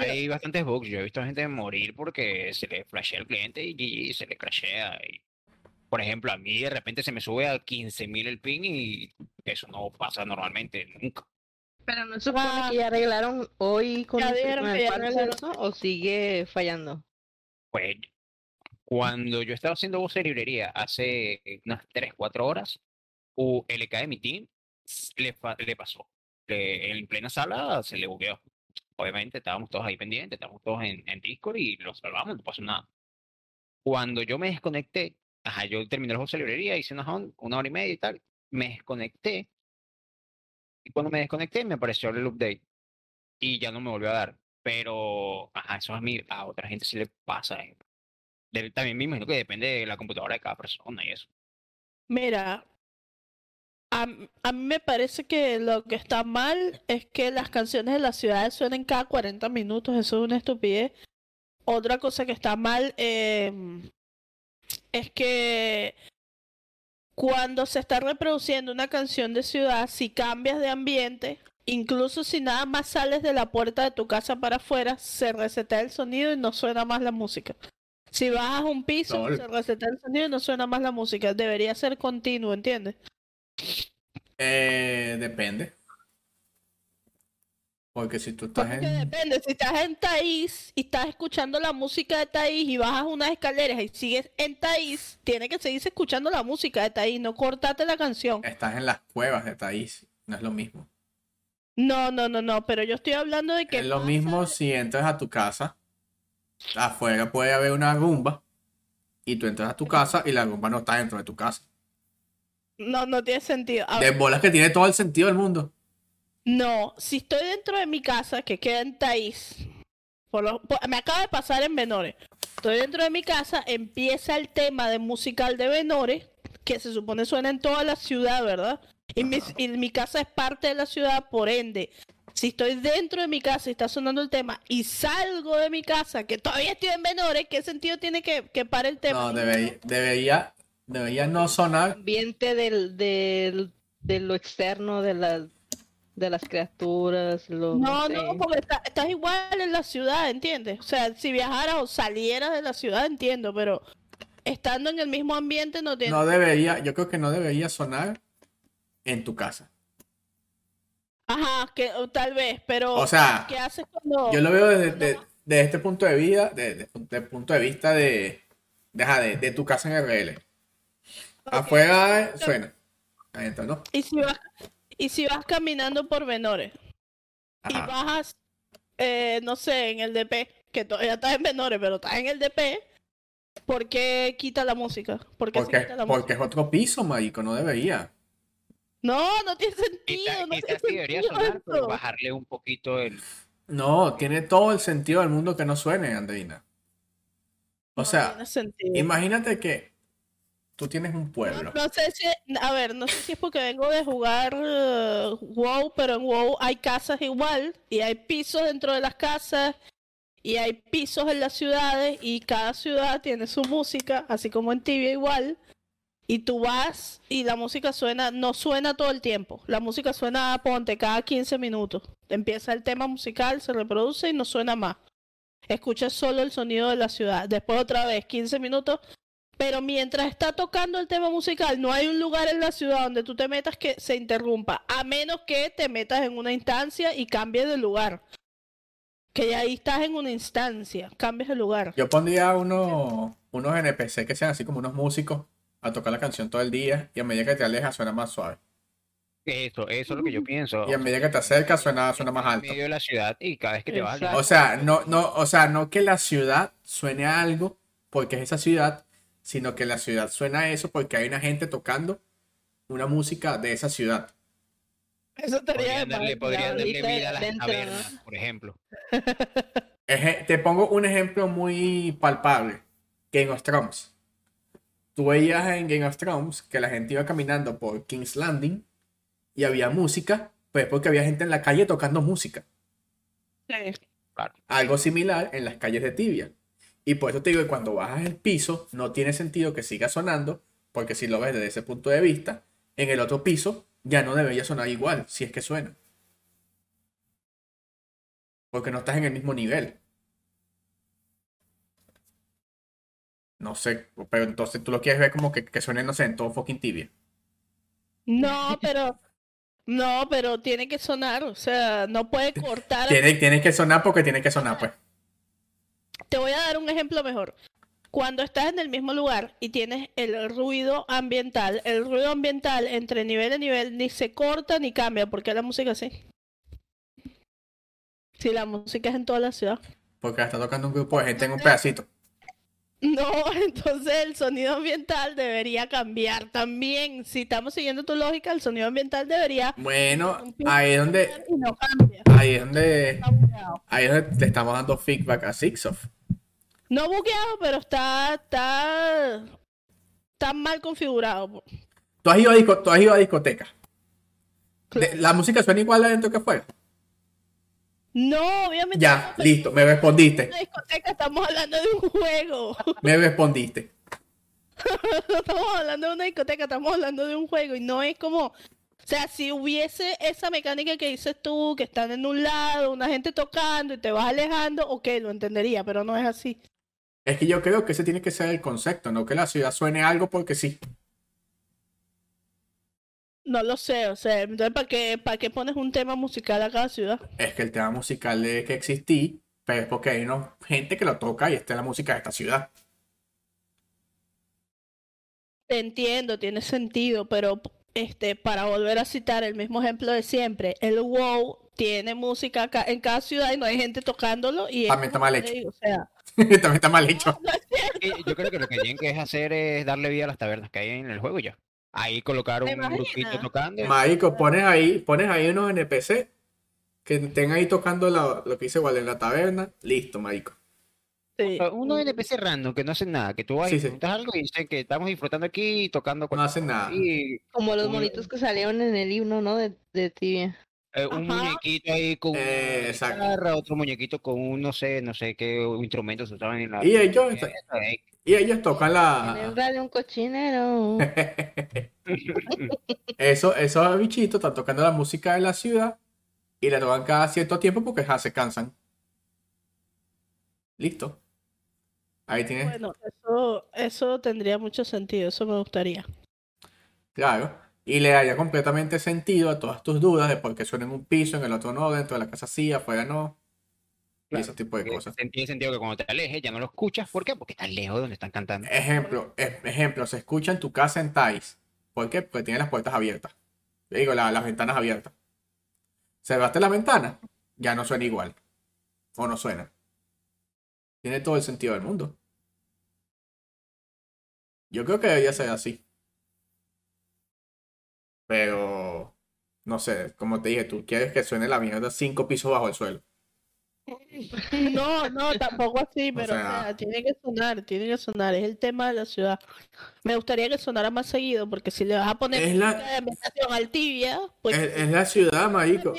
Speaker 3: hay- bastantes bugs. Yo he visto gente morir porque se le flashea el cliente y, y se le crashea. Y, por ejemplo, a mí de repente se me sube a 15.000 el ping y eso no pasa normalmente nunca.
Speaker 4: Pero no se supone
Speaker 2: Ah.
Speaker 4: que ya arreglaron hoy con
Speaker 2: Ya
Speaker 4: el,
Speaker 2: dijeron
Speaker 4: con el eso, o sigue fallando.
Speaker 3: Pues cuando yo estaba haciendo voz de librería hace unas 3, 4 horas, u- el EK de mi team le, le pasó. Le- en plena sala se le bugueó. Obviamente estábamos todos ahí pendientes, estábamos todos en, en Discord y lo salvamos, no pasó nada. Cuando yo me desconecté, ajá, yo terminé la voz de librería, hice una, una hora y media y tal, me desconecté. Y cuando me desconecté me apareció el update y ya no me volvió a dar. Pero, ajá, eso a mí, a otra gente sí le pasa. eh. Debe- también me imagino que depende de la computadora de cada persona y eso.
Speaker 2: Mira, a, a mí me parece que lo que está mal es que las canciones de las ciudades suenen cada 40 minutos, eso es una estupidez. Otra cosa que está mal em, es que cuando se está reproduciendo una canción de ciudad, si cambias de ambiente, incluso si nada más sales de la puerta de tu casa para afuera, se resetea el sonido y no suena más la música. Si bajas un piso, se resetea el sonido y no suena más la música. Debería ser continuo, ¿entiendes?
Speaker 1: Eh, depende. Porque si tú estás
Speaker 2: Porque
Speaker 1: en...
Speaker 2: depende, si estás en Taís y estás escuchando la música de Taís y bajas unas escaleras y sigues en Taís, tiene que seguirse escuchando la música de Taís, no cortate la canción.
Speaker 1: Estás en las cuevas de Taís. No es lo mismo.
Speaker 2: No, no, no, no, pero yo estoy hablando de que
Speaker 1: Es lo
Speaker 2: pasa-
Speaker 1: mismo si entras a tu casa. Afuera puede haber una rumba. Y tú entras a tu casa y la rumba no está dentro de tu casa.
Speaker 2: No, no tiene sentido. A
Speaker 1: De bolas que tiene todo el sentido del mundo.
Speaker 2: No, si estoy dentro de mi casa, que queda en Taís, por lo- por- me acaba de pasar en Menores. Estoy dentro de mi casa, empieza el tema de musical de Menores, que se supone suena en toda la ciudad, ¿verdad? Y mi, y mi casa es parte de la ciudad, por ende, si estoy dentro de mi casa y está sonando el tema y salgo de mi casa, que todavía estoy en Menores, ¿qué sentido tiene que, que pare el tema?
Speaker 1: No, debería, debería, debería no sonar.
Speaker 4: Ambiente del, del, de lo externo de las de las criaturas, lo,
Speaker 2: No,
Speaker 4: sé.
Speaker 2: no, porque está- estás igual en la ciudad, ¿entiendes? O sea, si viajaras o salieras de la ciudad, entiendo, pero estando en el mismo ambiente no tiene...
Speaker 1: No debería, yo creo que no debería sonar en tu casa.
Speaker 2: Ajá, que o tal vez, pero
Speaker 1: O sea,
Speaker 2: ¿qué haces cuando...
Speaker 1: Yo lo veo desde de, de este punto de vida, de, de- del punto de vista de, de, ajá, de, de tu casa en RL. Afuera suena. Adentro, ¿no?
Speaker 2: Y si vas, y si vas caminando por Menores y bajas, eh, no sé, en el DP, que todavía estás en Menores, pero estás en el DP, ¿por qué quita la música? ¿Por qué se
Speaker 1: Porque,
Speaker 2: quita la
Speaker 1: porque
Speaker 2: música?
Speaker 1: es otro piso, marico, no debería.
Speaker 2: No, no tiene sentido, no tiene
Speaker 3: debería
Speaker 2: sentido
Speaker 3: sonar, pero bajarle un poquito el...
Speaker 1: No, tiene todo el sentido del mundo que no suene, Andreina. O
Speaker 2: No
Speaker 1: sea, imagínate que tú tienes un pueblo.
Speaker 2: no sé si, a ver, no sé si es porque vengo de jugar eh, WoW, pero en WoW hay casas igual y hay pisos dentro de las casas y hay pisos en las ciudades y cada ciudad tiene su música, así como en Tibia igual. Y tú vas y la música suena, no suena todo el tiempo. La música suena, ponte, cada 15 minutos. Empieza el tema musical, se reproduce y no suena más. Escuchas solo el sonido de la ciudad. Después otra vez, 15 minutos, pero mientras está tocando el tema musical, no hay un lugar en la ciudad donde tú te metas que se interrumpa, a menos que te metas en una instancia y cambies de lugar. Que ya ahí estás en una instancia, cambies de lugar.
Speaker 1: Yo pondría uno, unos NPC que sean así como unos músicos a tocar la canción todo el día y a medida que te alejas suena más suave.
Speaker 3: Eso, eso es lo que yo pienso.
Speaker 1: Y a medida que te acercas suena, suena más
Speaker 3: en
Speaker 1: alto.
Speaker 3: medio de la ciudad y cada vez que te vas.
Speaker 1: O sea, no, no, o sea, no que la ciudad suene a algo, porque es esa ciudad, sino que la ciudad suena eso porque hay una gente tocando una música de esa ciudad.
Speaker 2: Eso estaría
Speaker 3: Podrían darle, podrían darle
Speaker 4: ahorita
Speaker 3: vida a las
Speaker 4: dentro,
Speaker 3: tabernas, por ejemplo.
Speaker 1: Eje- Te pongo un ejemplo muy palpable. Game of Thrones. Tú veías en Game of Thrones que la gente iba caminando por King's Landing y había música, pues porque había gente en la calle tocando música.
Speaker 2: Sí.
Speaker 3: Claro.
Speaker 1: Algo similar en las calles de Tibia. Y por eso te digo que cuando bajas el piso no tiene sentido que siga sonando, porque si lo ves desde ese punto de vista, en el otro piso ya no debería sonar igual, si es que suena. Porque no estás en el mismo nivel. No sé, pero entonces tú lo quieres ver como que, que suene, no sé, en todo fucking Tibia.
Speaker 2: No, pero. No, pero tiene que sonar. O sea, no puede cortar.
Speaker 1: Tiene, tiene que sonar porque tiene que sonar, pues.
Speaker 2: Te voy a dar un ejemplo mejor. Cuando estás en el mismo lugar y tienes el ruido ambiental, el ruido ambiental entre nivel y nivel ni se corta ni cambia, porque la música así. Si la música es en toda la ciudad.
Speaker 1: Porque está tocando un grupo de gente en un pedacito.
Speaker 2: No, entonces el sonido ambiental debería cambiar también. Si estamos siguiendo tu lógica, el sonido ambiental debería
Speaker 1: Bueno, ahí es donde,
Speaker 2: no
Speaker 1: ahí es donde, ahí es donde le estamos dando feedback a Sixof.
Speaker 2: No bugueado, pero está, está, está mal configurado.
Speaker 1: ¿Tú has ido a, disco, tú has ido a discoteca? ¿La música suena igual adentro que afuera?
Speaker 2: No, obviamente.
Speaker 1: Ya,
Speaker 2: no,
Speaker 1: listo, me respondiste.
Speaker 2: En una discoteca estamos hablando de un juego.
Speaker 1: Me respondiste.
Speaker 2: No estamos hablando de una discoteca, estamos hablando de un juego. Y no es como. O sea, si hubiese esa mecánica que dices tú, que están en un lado, una gente tocando y te vas alejando, ok, lo entendería, pero no es así.
Speaker 1: Es que yo creo que ese tiene que ser el concepto, no que la ciudad suene algo porque sí.
Speaker 2: No lo sé, o sea, entonces, ¿para qué, para qué pones un tema musical a cada ciudad?
Speaker 1: Es que el tema musical debe que existir, pero es porque hay una gente que lo toca y esta es la música de esta ciudad.
Speaker 2: Te entiendo, tiene sentido, pero este, para volver a citar el mismo ejemplo de siempre, el WoW tiene música acá en cada ciudad y no hay gente tocándolo y
Speaker 1: También está mal hecho.
Speaker 2: digo, o sea,
Speaker 1: También está mal hecho.
Speaker 2: no es cierto.
Speaker 3: Yo creo que lo que tienen que hacer es darle vida a las tabernas que hay en el juego y ya. Ahí colocar
Speaker 2: ¿Te
Speaker 3: un grupito tocando.
Speaker 1: Marico, pones ahí, pones ahí unos NPC que estén ahí tocando la- lo que dice igual en la taberna. Listo, marico.
Speaker 2: Sí.
Speaker 3: Unos NPC random que no hacen nada, que tú vas
Speaker 1: Sí,
Speaker 3: y
Speaker 1: sí.
Speaker 3: preguntas algo y dicen que estamos disfrutando aquí y tocando
Speaker 1: No hacen nada.
Speaker 3: y
Speaker 4: Como los monitos que salieron en el libro, ¿no? De, de tibia.
Speaker 3: Eh, un
Speaker 2: Ajá.
Speaker 3: muñequito ahí con una
Speaker 1: Eh, exacto.
Speaker 3: guitarra, otro muñequito con un no sé, no sé qué instrumentos se usaban en la
Speaker 1: Y ellos,
Speaker 3: eh.
Speaker 1: y ellos tocan la.
Speaker 4: radio un cochinero.
Speaker 1: Eso, esos bichitos están tocando la música de la ciudad y la tocan cada cierto tiempo porque ya se cansan. Listo. Ahí tienes,
Speaker 2: Bueno, eso, eso tendría mucho sentido, eso me gustaría.
Speaker 1: claro. Y le daría completamente sentido a todas tus dudas de por qué suena en un piso, en el otro no, dentro de la casa sí, afuera no. Y ese tipo de cosas.
Speaker 3: Tiene sentido que cuando te alejes ya no lo escuchas. ¿Por qué? Porque estás lejos de donde están cantando.
Speaker 1: Ejemplo, e- ejemplo, se escucha en tu casa en Thais. ¿Por qué? Porque tiene las puertas abiertas. Digo, la- las ventanas abiertas. Cerraste la ventana, ya no suena igual. O no suena. Tiene todo el sentido del mundo. Yo creo que debería ser así. Pero, no sé, como te dije, tú quieres que suene la mierda cinco pisos bajo el suelo.
Speaker 2: No, no, tampoco así, pero o
Speaker 1: sea-
Speaker 2: sea, tiene que sonar, tiene que sonar, es el tema de la ciudad. Me gustaría que sonara más seguido, porque si le vas a poner
Speaker 1: Es la-
Speaker 2: de ambientación al tibia, pues
Speaker 1: Es, es la ciudad, marico.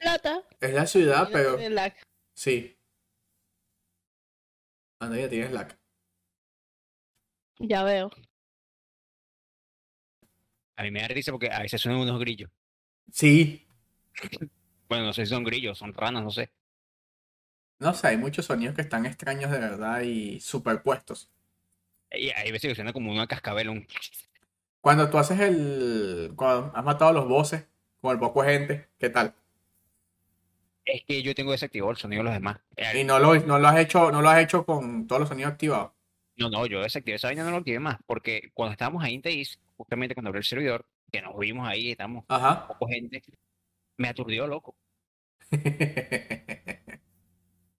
Speaker 2: plata.
Speaker 1: Es la ciudad, pero
Speaker 4: lag.
Speaker 1: sí. Anda, ya tienes la.
Speaker 2: Ya veo.
Speaker 3: A mí me da risa porque a veces suenan unos grillos.
Speaker 1: Sí,
Speaker 3: Bueno, no sé si son grillos, son ranas, no sé.
Speaker 1: No sé, hay muchos sonidos que están extraños de verdad y superpuestos.
Speaker 3: Y hay veces que suena como una cascabel, un...
Speaker 1: Cuando tú haces el. Cuando has matado a los bosses con el poco gente, ¿qué tal?
Speaker 3: Es que yo tengo desactivado el sonido de los demás.
Speaker 1: Y no lo, no lo has hecho, no lo has hecho con todos los sonidos activados.
Speaker 3: No, no, yo desactivé esa vaina, no lo activé más. Porque cuando estábamos ahí en Teis, justamente cuando abrió el servidor, que nos vimos ahí, estamos
Speaker 1: Ajá.
Speaker 3: poco gente, me aturdió loco.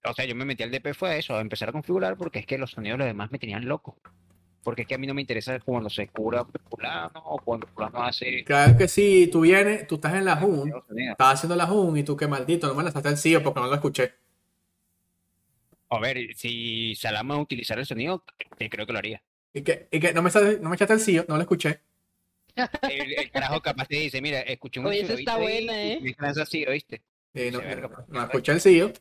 Speaker 3: O sea, yo me metí al DP fue a eso, a empezar a configurar porque es que los sonidos de los demás me tenían loco. Porque es que a mí no me interesa cuando se cura fulano o cuando fulano hace...
Speaker 1: Claro que sí, tú vienes, tú estás en la JUN, estás haciendo la JUN y tú qué maldito, no me lanzaste el CEO porque no lo escuché.
Speaker 3: A ver, si Salama utilizara el sonido, te creo que lo haría.
Speaker 1: Y que, y que no, me, no me echaste el CEO, no lo escuché.
Speaker 3: El, el carajo capaz te dice, mira, escuché un
Speaker 4: Oye, esa
Speaker 3: sonido
Speaker 4: está buena, ¿eh?
Speaker 3: me así, ¿oíste?
Speaker 1: Eh, no, no escuché el CEO.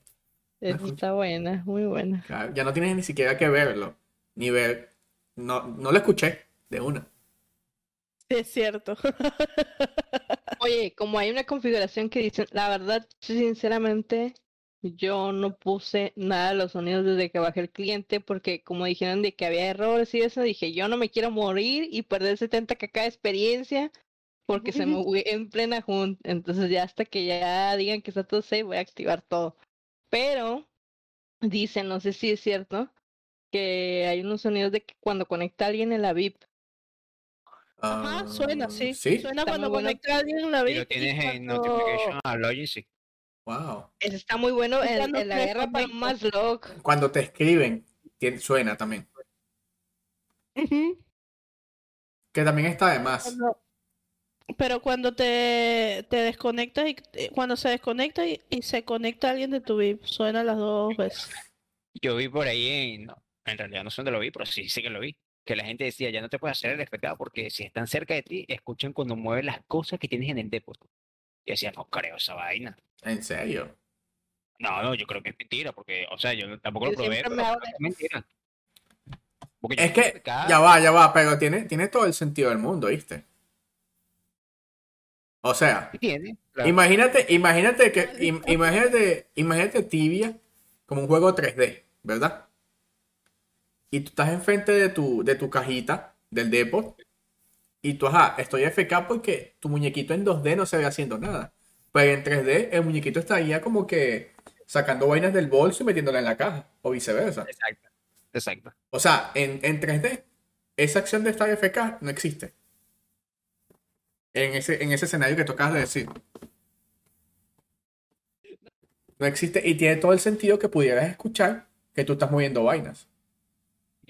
Speaker 4: Esa está buena, muy buena.
Speaker 1: Claro, ya no tienes ni siquiera que verlo, ni ver. No, no lo escuché de una.
Speaker 2: Sí, es cierto.
Speaker 4: Oye, como hay una configuración que dice, la verdad, sinceramente, yo no puse nada de los sonidos desde que bajé el cliente porque como dijeron de que había errores y eso, dije, yo no me quiero morir y perder 70 kk de experiencia porque se me fue en plena junta. Entonces ya hasta que ya digan que está todo safe, voy a activar todo. Pero dicen, no sé si es cierto, que hay unos sonidos de que cuando conecta a alguien en la VIP.
Speaker 2: Ajá, suena, sí.
Speaker 1: Ah, Sí,
Speaker 2: Suena
Speaker 4: Está
Speaker 2: cuando conecta a alguien en la
Speaker 3: Y
Speaker 2: VIP.
Speaker 3: lo tienes en
Speaker 2: cuando-
Speaker 3: notification a Login, sí.
Speaker 1: Wow.
Speaker 4: Ese está muy bueno en, la guerra para
Speaker 2: conectas.
Speaker 4: más log.
Speaker 1: Cuando te escriben, tiene- suena también. Que también está de más.
Speaker 2: Pero cuando te, te desconectas y eh, cuando se desconecta y, y se conecta alguien de tu VIP, suena las dos veces.
Speaker 3: Yo vi por ahí en, no, en realidad no sé dónde lo vi, pero sí, sí que lo vi. Que la gente decía, ya no te puedes hacer el FK porque si están cerca de ti, escuchan cuando mueves las cosas que tienes en el depósito. Y decía, no creo esa vaina.
Speaker 1: En serio.
Speaker 3: No, no, yo creo que es mentira, porque, o sea, yo tampoco lo probé, pero
Speaker 4: hago
Speaker 3: es mentira. Porque
Speaker 1: Es que, ya va, ya va, pero tiene, tiene todo el sentido del mundo, ¿viste? O sea,
Speaker 3: tiene, claro.
Speaker 1: imagínate, imagínate que, im- imagínate, imagínate Tibia como un juego 3D, ¿verdad? Y tú estás enfrente de tu, de tu cajita del depot y tú, ajá, estoy FK porque tu muñequito en 2D no se ve haciendo nada. Pero en 3D el muñequito estaría como que sacando vainas del bolso y metiéndola en la caja, o viceversa.
Speaker 3: Exacto, exacto.
Speaker 1: O sea, en, en 3D, esa acción de estar FK no existe. En ese, en ese escenario que tocas de decir. No existe y tiene todo el sentido que pudieras escuchar que tú estás moviendo vainas.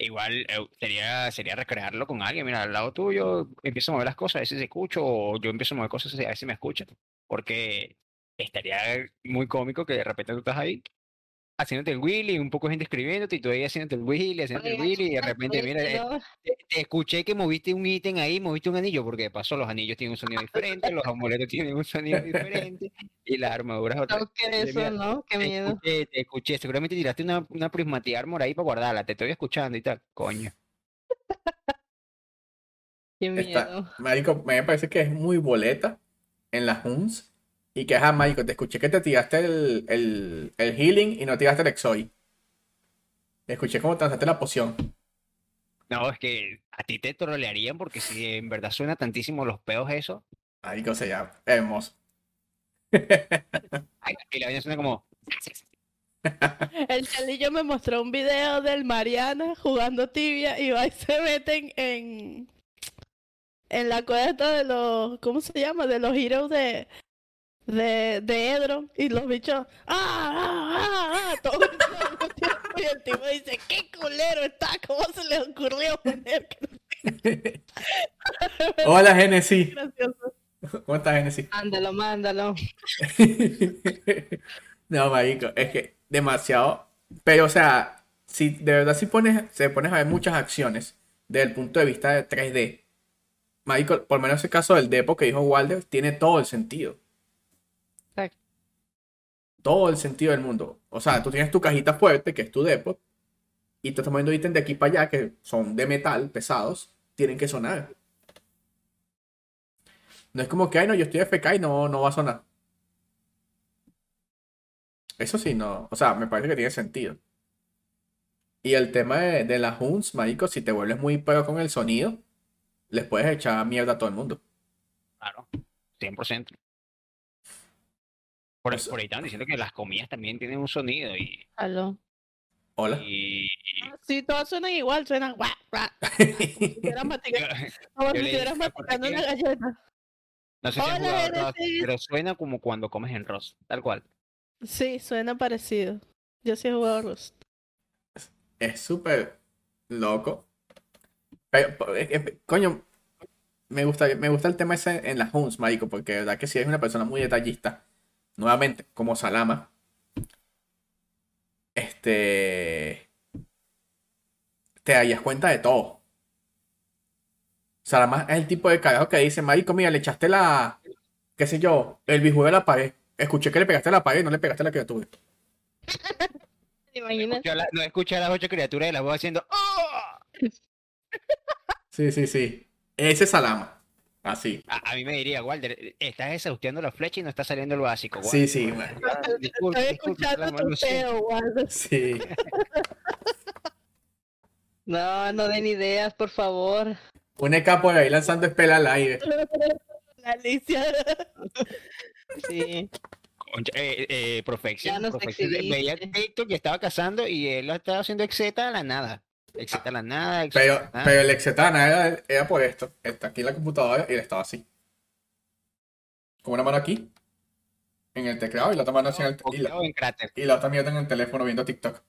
Speaker 3: Igual eh, sería, sería recrearlo con alguien. Mira, al lado tuyo empiezo a mover las cosas, a si se escucho, o yo empiezo a mover cosas, a si me escuchan. Porque estaría muy cómico que de repente tú estás ahí haciéndote el Willy, un poco de gente escribiéndote, y tú ahí haciéndote el Willy, haciéndote el Willy, y de repente, mira, eh, te, te escuché que moviste un ítem ahí, moviste un anillo, porque de paso los anillos tienen un sonido diferente, los amuletos tienen un sonido diferente, y las armaduras otras.
Speaker 4: No, que eso,
Speaker 3: mira,
Speaker 4: ¿no? Qué
Speaker 3: te
Speaker 4: miedo.
Speaker 3: escuché, te escuché, seguramente tiraste una, una Prismatic Armor ahí para guardarla, te estoy escuchando y tal, coño.
Speaker 4: Qué
Speaker 1: Está,
Speaker 4: miedo.
Speaker 1: marico, me parece que es muy boleta en las HUNs. Y que, ajá, marico, te escuché que te tiraste el, el, el healing y no tiraste el Exoy. Escuché cómo te lanzaste la poción.
Speaker 3: No, es que a ti te trolearían porque si en verdad suena tantísimo los peos eso,
Speaker 1: Marico, se llama hermoso.
Speaker 3: ay, y la vaina suena como...
Speaker 2: El chalillo me mostró un video del Mariana jugando tibia y va y se meten en en la cuesta de los ¿cómo se llama? de los heroes de de, de Edron y los bichos ¡ah! ¡ah! ¡ah! ah! todo el tiempo, y el tipo dice ¡qué culero está! ¿cómo se le ocurrió poner?
Speaker 1: Hola, Genesis. ¿Cómo estás, Genesis?
Speaker 4: Mándalo, mándalo.
Speaker 1: No, marico, es que demasiado. Pero, o sea, si de verdad si pones, se pones a ver muchas acciones desde el punto de vista de 3D, marico, por lo menos el caso del depo que dijo Walder, tiene todo el sentido. Todo el sentido del mundo. O sea, tú tienes tu cajita fuerte, que es tu depot, y tú estás moviendo ítems de aquí para allá, que son de metal, pesados, tienen que sonar. No es como que, ay, no, yo estoy FK y no, no va a sonar. Eso sí, no. O sea, me parece que tiene sentido. Y el tema de, de las HUNs, marico, si te vuelves muy pero con el sonido, les puedes echar mierda a todo el mundo.
Speaker 3: Claro, 100%. Por,
Speaker 1: Eso-
Speaker 3: por ahí estaban diciendo que las comidas también tienen un sonido y...
Speaker 4: Aló.
Speaker 1: Hola.
Speaker 3: y-
Speaker 2: Ah, sí todas suenan igual suenan guau, guau, como si estuvieras masticando- si
Speaker 3: ¿por
Speaker 2: masticando una galleta
Speaker 3: No sé si
Speaker 2: Hola, Genesis.
Speaker 3: pero suena como cuando comes en Rust, tal cual.
Speaker 2: sí suena parecido yo sí he jugado Rust
Speaker 1: Es súper loco. Pero, po- es- es- coño, me gusta, me gusta el tema ese en las Huns, marico, porque de verdad que sí es una persona muy detallista. Nuevamente, como Salama. Este. Te darías cuenta de todo. Salama es el tipo de carajo que dice, marico, mira, le echaste la, qué sé yo, el bijuego de la pared. Escuché que le pegaste a la pared y no le pegaste a la criatura.
Speaker 4: ¿Te
Speaker 3: la- no escucha a las ocho criaturas de la voz haciendo "Oh".
Speaker 1: Sí, sí, sí. Ese es Salama. Así.
Speaker 3: A, a mí me diría, Walter, estás desahusteando la flecha y no está saliendo el básico.
Speaker 1: Sí,
Speaker 3: Walter".
Speaker 1: sí.
Speaker 3: Ah, disculpe,
Speaker 2: Estoy
Speaker 3: disculpe,
Speaker 2: escuchando tu peo, Waldo.
Speaker 1: Sí.
Speaker 4: No, no den ideas, por favor.
Speaker 1: Un EK por ahí lanzando espela al aire.
Speaker 2: La Alicia.
Speaker 4: Sí.
Speaker 3: Concha, eh, eh,
Speaker 4: Ya nos
Speaker 3: veía TikTok que estaba cazando y él lo estaba haciendo exeta a la nada. Exeta a la nada, exeta
Speaker 1: Pero,
Speaker 3: nada.
Speaker 1: el exetana era, era por esto. Está aquí en la computadora y él estaba así. Con una mano aquí, en el teclado, y la otra mano así en el, y, la,
Speaker 3: Ojeado en cráter.
Speaker 1: y la otra mirando en el teléfono viendo TikTok.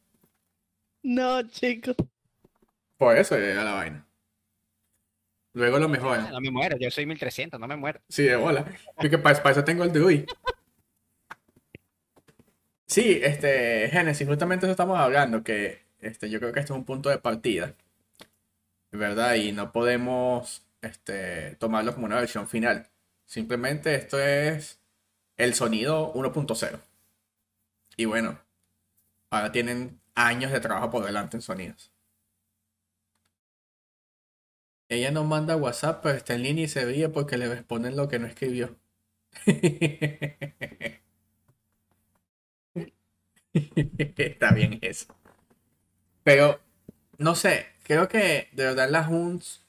Speaker 2: No, chicos.
Speaker 1: Por eso era la vaina. Luego lo
Speaker 3: Ah,
Speaker 1: mejor.
Speaker 3: no me muero, yo soy 1300, no me muero.
Speaker 1: Sí, de bola. Porque para, para eso tengo el DUI. Sí, este, Génesis, justamente eso estamos hablando, que este, yo creo que este es un punto de partida, ¿verdad? Y no podemos este, tomarlo como una versión final. Simplemente esto es el sonido 1.0. Y bueno, ahora tienen años de trabajo por delante en sonidos. Ella no manda WhatsApp, pero está en línea y se ríe porque le responden lo que no escribió. Está bien eso. Pero, no sé, creo que de verdad en las Huns,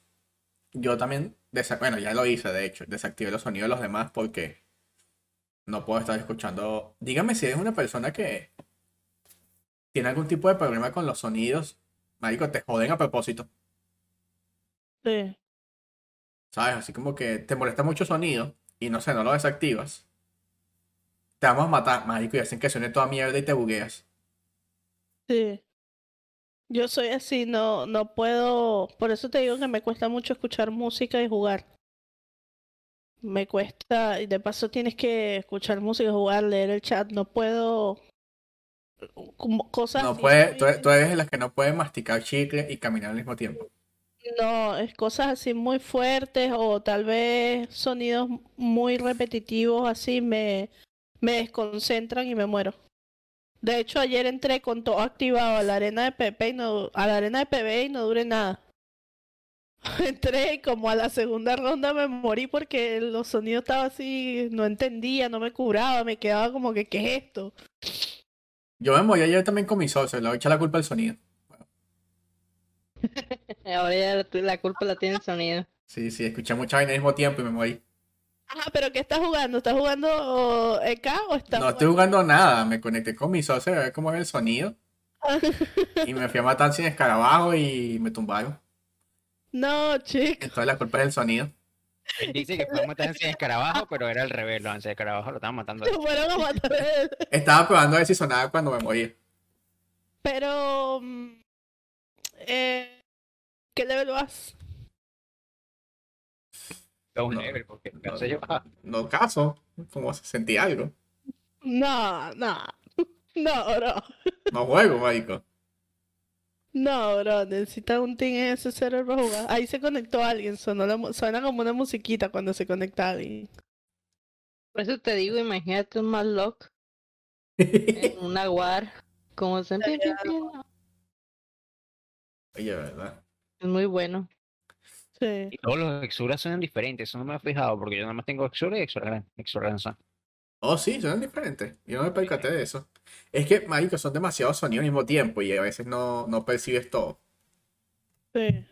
Speaker 1: yo también, bueno, ya lo hice de hecho, desactivé los sonidos de los demás porque no puedo estar escuchando. Dígame si eres una persona que tiene algún tipo de problema con los sonidos, marico, te joden a propósito.
Speaker 2: Sí.
Speaker 1: ¿Sabes? Así como que te molesta mucho sonido y no sé, no lo desactivas. Te vamos a matar, marico, y hacen que suene toda mierda y te bugueas.
Speaker 2: Sí. Yo soy así, no, no puedo, por eso te digo que me cuesta mucho escuchar música y jugar. Me cuesta, y de paso tienes que escuchar música, jugar, leer el chat, no puedo, como cosas
Speaker 1: No puede,
Speaker 2: muy-
Speaker 1: tú, eres- tú eres de las que no puede masticar chicle y caminar al mismo tiempo.
Speaker 2: No, es cosas así muy fuertes o tal vez sonidos muy repetitivos así me, me desconcentran y me muero. De hecho, ayer entré con todo activado a la arena de PP y no, a la arena de PB y no duré nada. Entré y como a la segunda ronda me morí porque los sonidos estaban así, no entendía, no me curaba, me quedaba como que, ¿qué es esto?
Speaker 1: Yo me morí ayer también con mi socio, le voy a echar la culpa al sonido.
Speaker 4: Ahora ya la, la culpa la tiene el sonido.
Speaker 1: Sí, sí, escuché mucha vaina al mismo tiempo y me morí.
Speaker 2: Ajá, pero ¿qué estás jugando? ¿Estás jugando EK o estás
Speaker 1: No estoy jugando nada, me conecté con mi socio a ver cómo era el sonido y me fui a matar sin escarabajo y me tumbaron.
Speaker 2: No, chico.
Speaker 1: Entonces la culpa es del sonido.
Speaker 3: Él dice que fue a matar a escarabajo, pero era al revés, los ansias de escarabajo lo estaban matando.
Speaker 2: Te fueron a matar.
Speaker 1: Estaba probando a ver si sonaba cuando me moría.
Speaker 2: Pero, mm, eh, ¿qué level vas?
Speaker 3: Un
Speaker 1: No,
Speaker 3: level, porque
Speaker 1: no,
Speaker 3: ah,
Speaker 1: No caso, como se sentía algo.
Speaker 2: No, no, no, bro.
Speaker 1: No juego, marico.
Speaker 2: No, bro, necesita un team en ese server para jugar. Ahí se conectó alguien, sonó la suena como una musiquita cuando se conecta alguien.
Speaker 4: Por eso te digo, imagínate un Malloc en una war. Como se.
Speaker 1: Oye, ¿verdad?
Speaker 4: Es muy bueno.
Speaker 2: Sí.
Speaker 3: Y todos los exuras suenan diferentes, eso no me he fijado, porque yo nada más tengo exura y exura, exura lanza.
Speaker 1: Oh, sí, son diferentes. Yo no me percaté de eso. Es que, marico, son demasiados sonidos al mismo tiempo y a veces no, no percibes todo.
Speaker 2: Sí.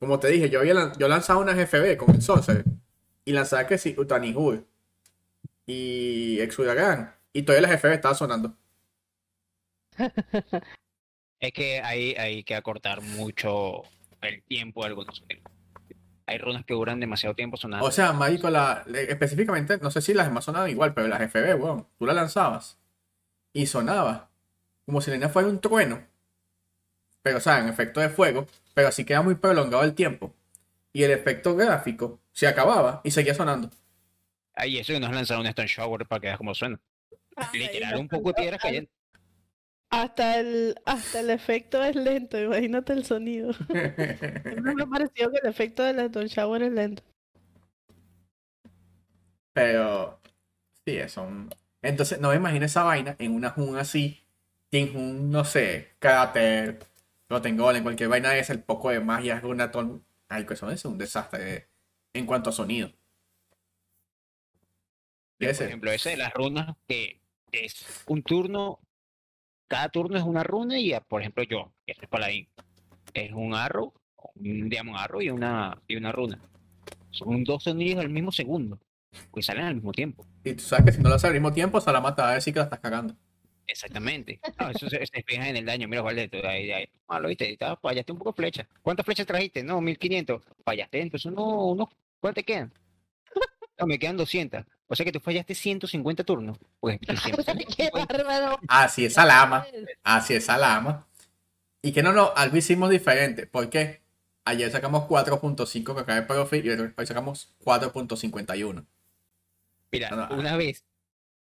Speaker 1: Como te dije, yo, había lan- yo lanzaba unas FB con el Sorcerer y lanzaba que sí, Utanihur y Exudagan y todavía las FB estaban sonando.
Speaker 3: Es que hay, hay que acortar mucho el tiempo de algunos. Hay runas que duran demasiado tiempo sonando.
Speaker 1: O sea, marico, la, específicamente, no sé si las demás sonaban igual, pero las FB, weón, tú las lanzabas y sonaba como si la línea fuera un trueno. Pero, o sea, en efecto de fuego, pero así queda muy prolongado el tiempo. Y el efecto gráfico se acababa y seguía sonando.
Speaker 3: Ay, eso que nos lanzaron un Stone Shower para que veas cómo suena. Literal, un poco de piedras cayendo.
Speaker 2: Hasta el, hasta el efecto es lento, imagínate el sonido. Siempre me ha parecido que el efecto del Stone Shower es lento.
Speaker 1: Pero sí, eso. Entonces, no me imagino esa vaina en una Jun así. En un, no sé, carácter, lo tengo en cualquier vaina es el poco de magia, una ton. Ay, que eso es un desastre en cuanto a sonido.
Speaker 3: Por ejemplo, ese de las runas, que es un turno, cada turno es una runa y, ah, por ejemplo, yo, que soy paladín, es un arrow, un diamond arrow y una, y una runa. Son dos sonidos al mismo segundo, que salen al mismo tiempo.
Speaker 1: Y tú sabes que si no lo haces al mismo tiempo, Salama te va a decir que la estás cagando.
Speaker 3: Exactamente. No, eso se, se fija en el daño. Mira, vale, ahí, ahí. Malo, viste, estaba- fallaste un poco de flecha. ¿Cuántas flechas trajiste? No, 1500. Fallaste, entonces no, uno, ¿cuántas te quedan? No, me quedan 200. O sea que tú fallaste 150 turnos. Pues,
Speaker 4: ¡Qué
Speaker 3: 150.
Speaker 4: bárbaro!
Speaker 1: Así es Salama. Así es Salama. Y que no, no, algo hicimos diferente. ¿Por qué? Ayer sacamos 4.5 que cae profit y hoy sacamos 4.51.
Speaker 3: Mira,
Speaker 1: No, no,
Speaker 3: una vez,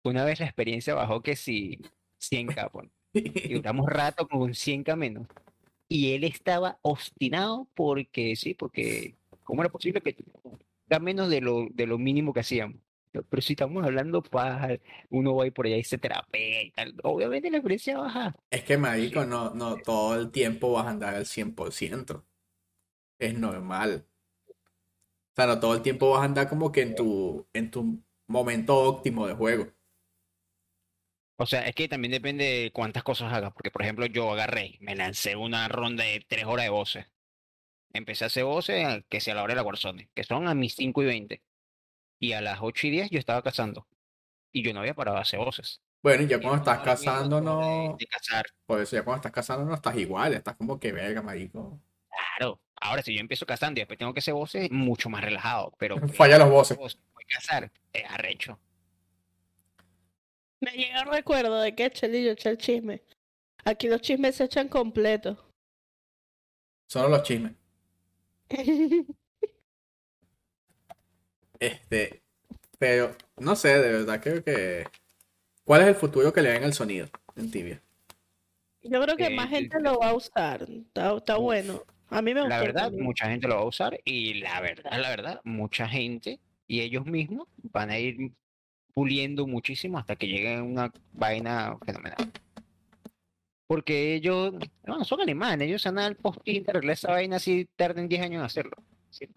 Speaker 3: una vez la experiencia bajó que si 100k, pon. y duramos rato con un 100k menos. Y él estaba obstinado porque, sí, porque, ¿cómo era posible que da menos de lo, de lo mínimo que hacíamos? Pero si estamos hablando para uno va ir por allá y se terapea y tal, obviamente la experiencia baja.
Speaker 1: Es que, marico, no, no todo el tiempo vas a andar al 100%. Es normal. O sea, no todo el tiempo vas a andar como que en tu, en tu momento óptimo de juego.
Speaker 3: O sea, es que también depende de cuántas cosas hagas, porque por ejemplo yo agarré, me lancé una ronda de tres horas de voces. Empecé a hacer voces a- que sea a la hora de la Warzone, que son a mis 5 y 20. Y a las 8 y 10 yo estaba cazando. Y yo no había parado de hacer voces.
Speaker 1: Bueno, y ya
Speaker 3: Y
Speaker 1: cuando estás cazando,
Speaker 3: de-
Speaker 1: no.
Speaker 3: de cazar.
Speaker 1: Por eso ya cuando estás cazando no estás igual, estás como que verga, marico.
Speaker 3: Claro. Ahora, si yo empiezo cazando y después tengo que hacer voces, mucho más relajado. Pero que
Speaker 1: Falla los voces.
Speaker 3: voy a cazar, es arrecho.
Speaker 2: Me llega el recuerdo de que Chel y yo eché el chisme. Aquí los chismes se echan completos.
Speaker 1: Solo los chismes. Este, pero no sé, de verdad creo que. ¿Cuál es el futuro que le ven al sonido en Tibia?
Speaker 2: Yo creo que
Speaker 3: Eh,
Speaker 2: más gente lo va a usar. Está, está
Speaker 3: Uf.
Speaker 2: bueno. A mí me
Speaker 3: La
Speaker 2: gustó
Speaker 3: verdad,
Speaker 2: también.
Speaker 3: mucha gente lo va a usar y la verdad, la verdad, mucha gente y ellos mismos van a ir puliendo muchísimo hasta que lleguen a una vaina fenomenal. Porque ellos, no, son alemanes, ellos van al post-it, arreglar esa vaina así tarden 10 años en hacerlo. Sí.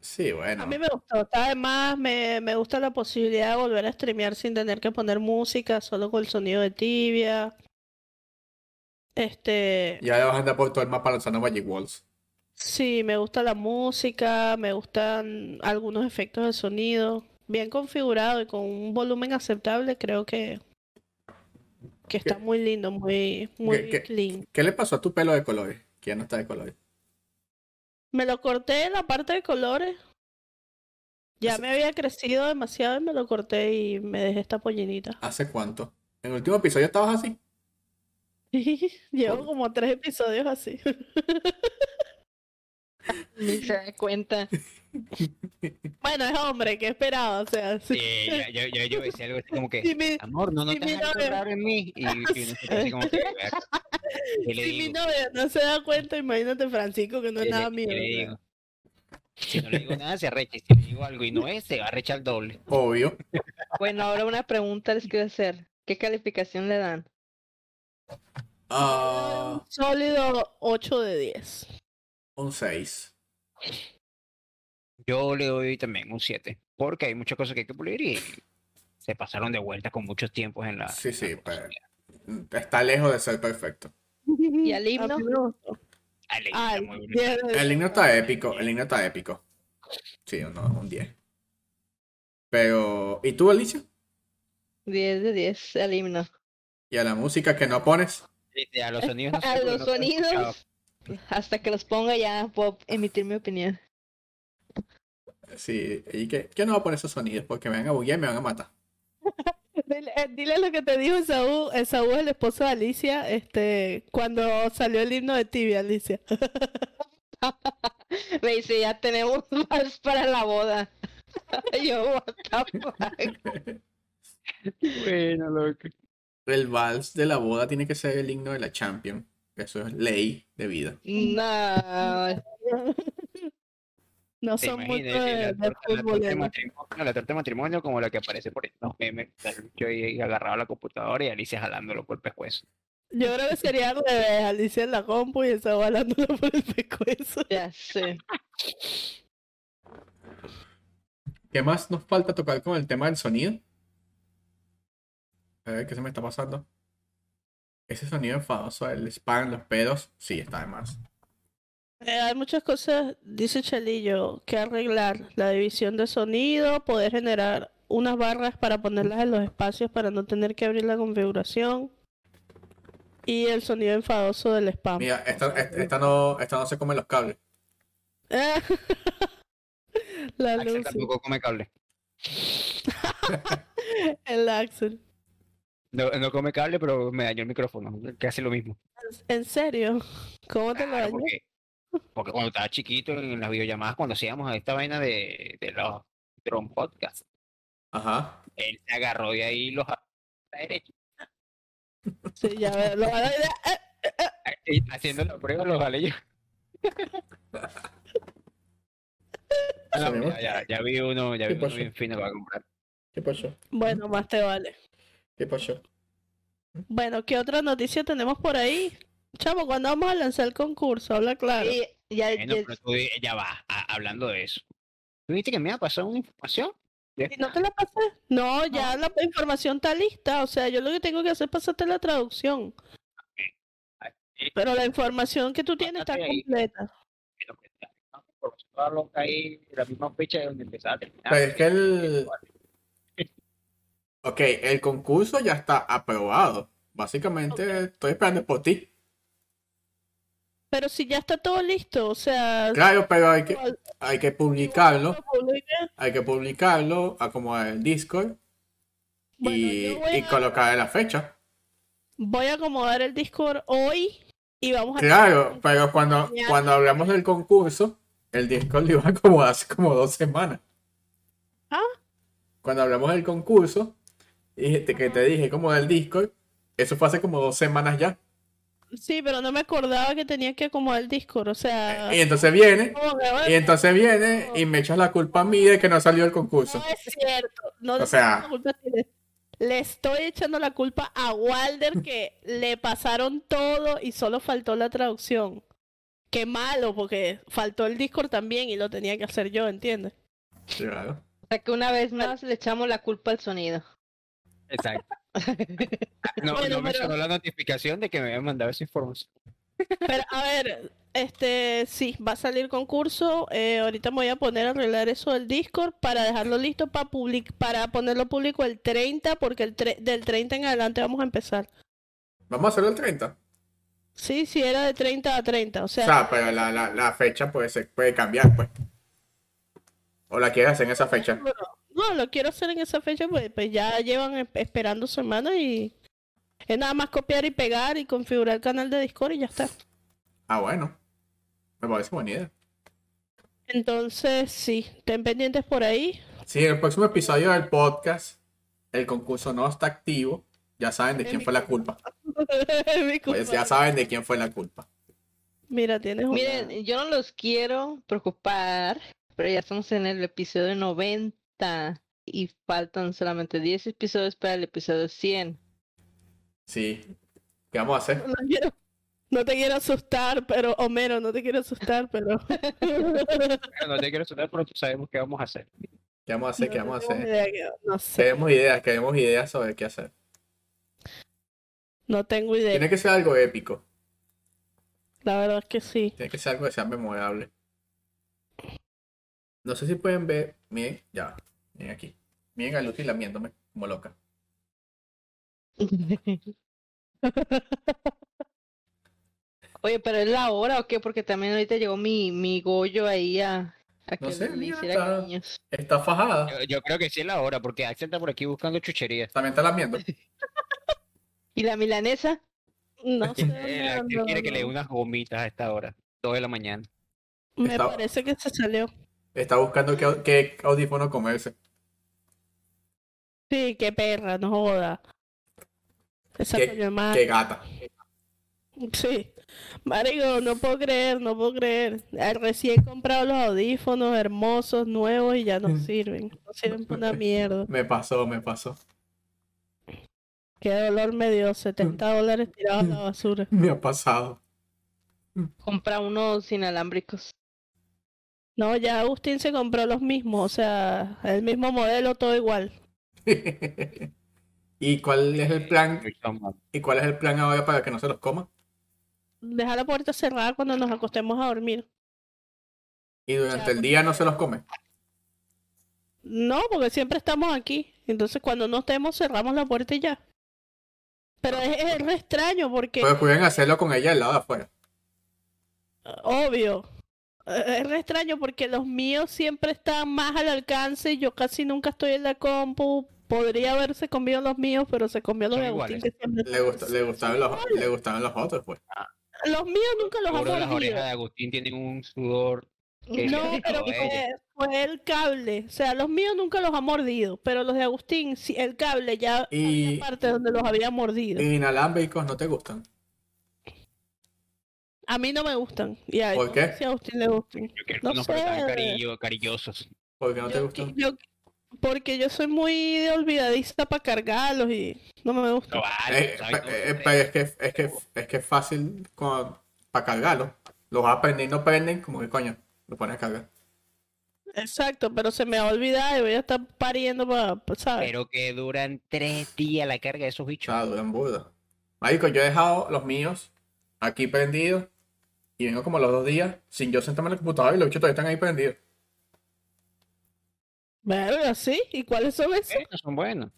Speaker 1: Sí, bueno.
Speaker 2: A mí me gustó. Además, me, me gusta la posibilidad de volver a streamear sin tener que poner música, solo con el sonido de tibia. Este,
Speaker 1: Ya le vas a andar por todo el mapa lanzando Magic Walls.
Speaker 2: sí, me gusta la música, me gustan algunos efectos de sonido. Bien configurado y con un volumen aceptable, creo que, que está muy lindo, muy, muy
Speaker 1: qué-
Speaker 2: clean.
Speaker 1: ¿Qué le pasó a tu pelo de colores? Que ya no está de colores.
Speaker 2: Me lo corté en la parte de colores. Ya me había crecido demasiado y me lo corté y me dejé esta pollinita.
Speaker 1: ¿Hace cuánto? En el último episodio estabas así.
Speaker 2: Llevo
Speaker 1: Por-
Speaker 2: como tres episodios así.
Speaker 4: Ni se da cuenta.
Speaker 2: Bueno, es hombre, ¿qué esperaba? O sea, sí.
Speaker 3: Ya, ya, ya yo decía algo así como que,
Speaker 2: Si mi,
Speaker 3: amor, no
Speaker 2: si
Speaker 3: notas
Speaker 2: mi
Speaker 3: algo
Speaker 2: novio-
Speaker 3: raro en mí. Y, y uno se así como que, "Ver". ¿Qué le
Speaker 2: si mi
Speaker 3: digo?
Speaker 2: novia no se da cuenta, imagínate Francisco, que no es
Speaker 3: ¿Qué le-
Speaker 2: nada mío.
Speaker 3: Si no le digo nada, se arrecha. Y si le digo algo y no es, se va a arrechar el doble.
Speaker 1: Obvio.
Speaker 4: Bueno, ahora una pregunta les quiero hacer. ¿Qué calificación le dan?
Speaker 1: Ah,
Speaker 2: Sólido 8 de 10.
Speaker 1: Un 6.
Speaker 3: Yo le doy también un 7, porque hay muchas cosas que hay que pulir y se pasaron de vuelta con muchos tiempos en la.
Speaker 1: Sí, sí,
Speaker 3: la
Speaker 1: pero-
Speaker 3: oportunidad.
Speaker 1: Está lejos de ser perfecto.
Speaker 4: ¿Y al himno?
Speaker 3: Ah, le
Speaker 2: Ay,
Speaker 3: está muy brutal.
Speaker 2: 10 de
Speaker 1: El himno está épico, el himno está épico. Sí, no, un 10. Pero, ¿y tú, Alicia?
Speaker 4: 10 de 10 al himno.
Speaker 1: ¿Y a la música que no pones?
Speaker 3: A los sonidos. no sé
Speaker 4: A los sonidos, hasta que los ponga ya puedo emitir mi opinión.
Speaker 1: Sí, y que, que no va a poner esos sonidos porque me van a buguear y me van a matar.
Speaker 2: Dile, eh, dile lo que te dijo Esaú. Esaú es el esposo de Alicia, este, cuando salió el himno de Tibia, Alicia.
Speaker 4: Me dice, ya tenemos más para la boda. Yo, what the fuck.
Speaker 3: Bueno, loco.
Speaker 1: El vals de la boda tiene que ser el himno de la Champion. Eso es ley de vida.
Speaker 4: No,
Speaker 2: No
Speaker 3: ¿Te
Speaker 2: son mucho
Speaker 3: imaginas
Speaker 2: de,
Speaker 3: la, torta, la torta de
Speaker 2: futboleros.
Speaker 3: matrimonio, como la que aparece por estos memes? Yo ahí agarrado a la computadora y Alicia jalándolo por el pescuezo.
Speaker 2: Yo creo que sería al revés, Alicia en la compu y Esaú hablándola por el pescuezo.
Speaker 4: ya sé.
Speaker 1: ¿Qué más nos falta tocar con el tema del sonido? A ver qué se me está pasando. Ese sonido enfadoso, el spam, los pedos, sí, está de más.
Speaker 2: Eh, hay muchas cosas, dice Chelillo, que arreglar. La división de sonido, poder generar unas barras para ponerlas en los espacios para no tener que abrir la configuración. Y el sonido enfadoso del spam.
Speaker 1: Mira, esta, esta, esta no, esta no se come los cables.
Speaker 2: La
Speaker 3: Axel
Speaker 2: luz,
Speaker 3: tampoco come cable.
Speaker 2: el Axel.
Speaker 3: No, no come cable, pero me dañó el micrófono, que hace lo mismo.
Speaker 2: ¿En serio? ¿Cómo te lo dañó?
Speaker 3: porque, porque cuando estaba chiquito en las videollamadas, cuando hacíamos esta vaina de, de los Drone Podcast,
Speaker 1: Ajá.
Speaker 3: él se agarró de ahí los a la derecha,
Speaker 2: Sí, ya veo. Lo- eh,
Speaker 3: haciendo la prueba los jalé yo. No, ya, vi uno, ya
Speaker 1: ¿Qué
Speaker 3: vi uno bien fino para comprar.
Speaker 1: ¿Qué pasó?
Speaker 2: Bueno, más te vale.
Speaker 1: ¿Qué pasó?
Speaker 2: Bueno, ¿qué otra noticia tenemos por ahí? Chamo, ¿cuándo vamos a lanzar el concurso? Habla claro.
Speaker 4: Y ya,
Speaker 3: Bueno,
Speaker 4: ya-
Speaker 3: pero tú, di- ya va, a- hablando de eso. ¿Tú viste que me ha pasado una información?
Speaker 2: ¿Y no te la pasé? No, ya la información está lista. O sea, yo lo que tengo que hacer es pasarte la traducción. Pero la información que tú tienes está
Speaker 3: ahí.
Speaker 2: completa.
Speaker 3: Pero la misma fecha de donde empezaba a terminar.
Speaker 1: Pero es que el- Ok, el concurso ya está aprobado. Básicamente estoy esperando por ti.
Speaker 2: Pero si ya está todo listo, o sea...
Speaker 1: Claro, pero hay que, hay que publicarlo. Hay que publicarlo, acomodar el Discord
Speaker 2: Bueno,
Speaker 1: y, colocar la fecha.
Speaker 2: Voy a acomodar el Discord hoy y vamos a...
Speaker 1: Claro, pero cuando, cuando hablamos del concurso, el Discord lo iba a acomodar hace como dos semanas.
Speaker 2: Ah.
Speaker 1: Cuando hablamos del concurso, dijiste que te dije como del Discord, eso fue hace como dos semanas ya.
Speaker 2: Sí, pero no me acordaba que tenía que acomodar el Discord, o sea...
Speaker 1: Y entonces viene, y entonces viene y me echas la culpa a mí de que no salió el concurso.
Speaker 2: No es cierto. No
Speaker 1: O
Speaker 2: le
Speaker 1: sea-
Speaker 2: echo la culpa a ti, le- Le estoy echando la culpa a Walder que le pasaron todo y solo faltó la traducción. Qué malo, porque faltó el Discord también y lo tenía que hacer yo, ¿entiendes?
Speaker 1: Claro.
Speaker 4: o sea que una vez más le echamos la culpa al sonido.
Speaker 3: Exacto. No,
Speaker 2: Bueno,
Speaker 3: no me
Speaker 2: pero-
Speaker 3: sonó la notificación de que me habían mandado esa información.
Speaker 2: Pero a ver, este, sí, va a salir concurso. eh, ahorita me voy a poner a arreglar eso del Discord para dejarlo listo para public para ponerlo público el 30, porque el tre- del 30 en adelante vamos a empezar.
Speaker 1: Vamos a hacerlo el 30.
Speaker 2: Sí, sí, era de 30 a 30, o
Speaker 1: O
Speaker 2: sea,
Speaker 1: sea, pero la, la, la fecha puede, ser, puede cambiar, pues. O la quieres hacer en esa fecha.
Speaker 2: No, lo quiero hacer en esa fecha, pues, pues ya llevan esperando semanas y es nada más copiar y pegar y configurar el canal de Discord y ya está.
Speaker 1: Ah, bueno. Me parece buena idea.
Speaker 2: Entonces, sí, estén pendientes por ahí.
Speaker 1: Sí, en el próximo episodio del podcast, el concurso no está activo. Ya saben de quién fue la culpa. Pues ya saben de quién fue la culpa.
Speaker 2: Mira, tienes una...
Speaker 4: Miren, yo no los quiero preocupar, pero ya estamos en el episodio 90 y faltan solamente 10 episodios para el episodio 100.
Speaker 1: Sí. ¿Qué vamos a hacer?
Speaker 2: No, quiero- no te quiero asustar, pero Homero, no te quiero asustar, pero
Speaker 3: No te quiero sonar, pero tú sabemos qué vamos a hacer.
Speaker 1: ¿Qué vamos a hacer? ¿Qué vamos a
Speaker 2: tenemos
Speaker 1: hacer?
Speaker 2: idea no sé,
Speaker 1: Queremos ideas, queremos ideas sobre qué hacer.
Speaker 2: no tengo idea.
Speaker 1: Tiene que ser algo épico.
Speaker 2: La verdad es que sí.
Speaker 1: Tiene que ser algo que sea memorable. No sé si pueden ver. Miren, ya. Miren aquí. Miren a Lucy lamiéndome como loca.
Speaker 4: Oye, pero es la hora o qué? Porque también ahorita llegó mi, mi Goyo ahí a, A
Speaker 1: No
Speaker 4: que
Speaker 1: sé,
Speaker 4: hiciera
Speaker 1: está-
Speaker 4: cariños.
Speaker 1: Está fajada.
Speaker 3: Yo, yo creo que sí es la hora, porque Axel está por aquí buscando chucherías.
Speaker 1: También está lamiendo.
Speaker 4: ¿Y la milanesa?
Speaker 2: No sé.
Speaker 3: Axel quiere que le dé unas gomitas a esta hora, dos de la mañana.
Speaker 2: Me
Speaker 1: Está-
Speaker 2: parece que se salió.
Speaker 1: Está buscando qué, qué audífono comerse.
Speaker 2: Sí, qué perra, no joda. Esa
Speaker 1: Qué-
Speaker 2: coño.
Speaker 1: Qué gata.
Speaker 2: Sí. Marico, no puedo creer, no puedo creer. Recién he comprado los audífonos hermosos, nuevos y ya no sirven. No sirven para una mierda.
Speaker 1: Me pasó, me pasó.
Speaker 2: Qué dolor me dio. 70 dólares tirados a la basura.
Speaker 1: Me ha pasado.
Speaker 4: Compra unos inalámbricos.
Speaker 2: No, ya Agustín se compró los mismos. O sea, el mismo modelo, todo igual.
Speaker 1: ¿Y cuál es el plan? ¿Y cuál es el plan ahora para que no se los coma?
Speaker 2: Deja la puerta cerrada cuando nos acostemos a dormir.
Speaker 1: Y durante el día no se los come.
Speaker 2: No, porque siempre estamos aquí. Entonces, cuando no estemos, cerramos la puerta y ya. Pero es, es re extraño porque,
Speaker 1: Pero pueden hacerlo con ella al lado de afuera.
Speaker 2: obvio, es re extraño porque los míos siempre están más al alcance. Yo casi nunca estoy en la compu. Podría haberse comido los míos, pero se comió los de Agustín.
Speaker 3: iguales.
Speaker 2: que siempre-
Speaker 1: Le, gusta- le, gustaban los, le gustaban los otros, pues.
Speaker 2: Los míos nunca los han
Speaker 3: las
Speaker 2: mordido.
Speaker 3: orejas de Agustín tienen un sudor.
Speaker 2: No, pero fue, fue el cable. O sea, los míos nunca los ha mordido, pero los de Agustín, sí, el cable ya
Speaker 1: Y-
Speaker 2: había parte donde los había mordido.
Speaker 1: Inalámbricos no te gustan.
Speaker 2: A mí no me gustan. Y a,
Speaker 1: ¿Por
Speaker 2: no
Speaker 1: qué?
Speaker 2: sé si a Agustín le gustan.
Speaker 3: Yo quiero
Speaker 2: no
Speaker 3: unos carillo- cariñosos.
Speaker 1: ¿Por qué no te
Speaker 2: Yo-
Speaker 1: gustan?
Speaker 2: yo- porque yo soy muy de olvidadiza para cargarlos y no me gusta.
Speaker 3: No vale,
Speaker 1: Eh, eh, pero es que, es que, es que es fácil para cargarlos. Los vas a prender y no prenden, como que coño, lo pones a cargar.
Speaker 2: Exacto, pero se me va a olvidar y voy a estar pariendo para, ¿sabes?
Speaker 3: Pero que duran tres días la carga de esos bichos.
Speaker 1: Ah, duran burda. Marico, yo he dejado los míos aquí prendidos y vengo como los dos días sin yo sentarme en el computador y los bichos todavía están ahí prendidos.
Speaker 2: Verga, sí. ¿Y cuáles son esos?
Speaker 3: Estos son buenos.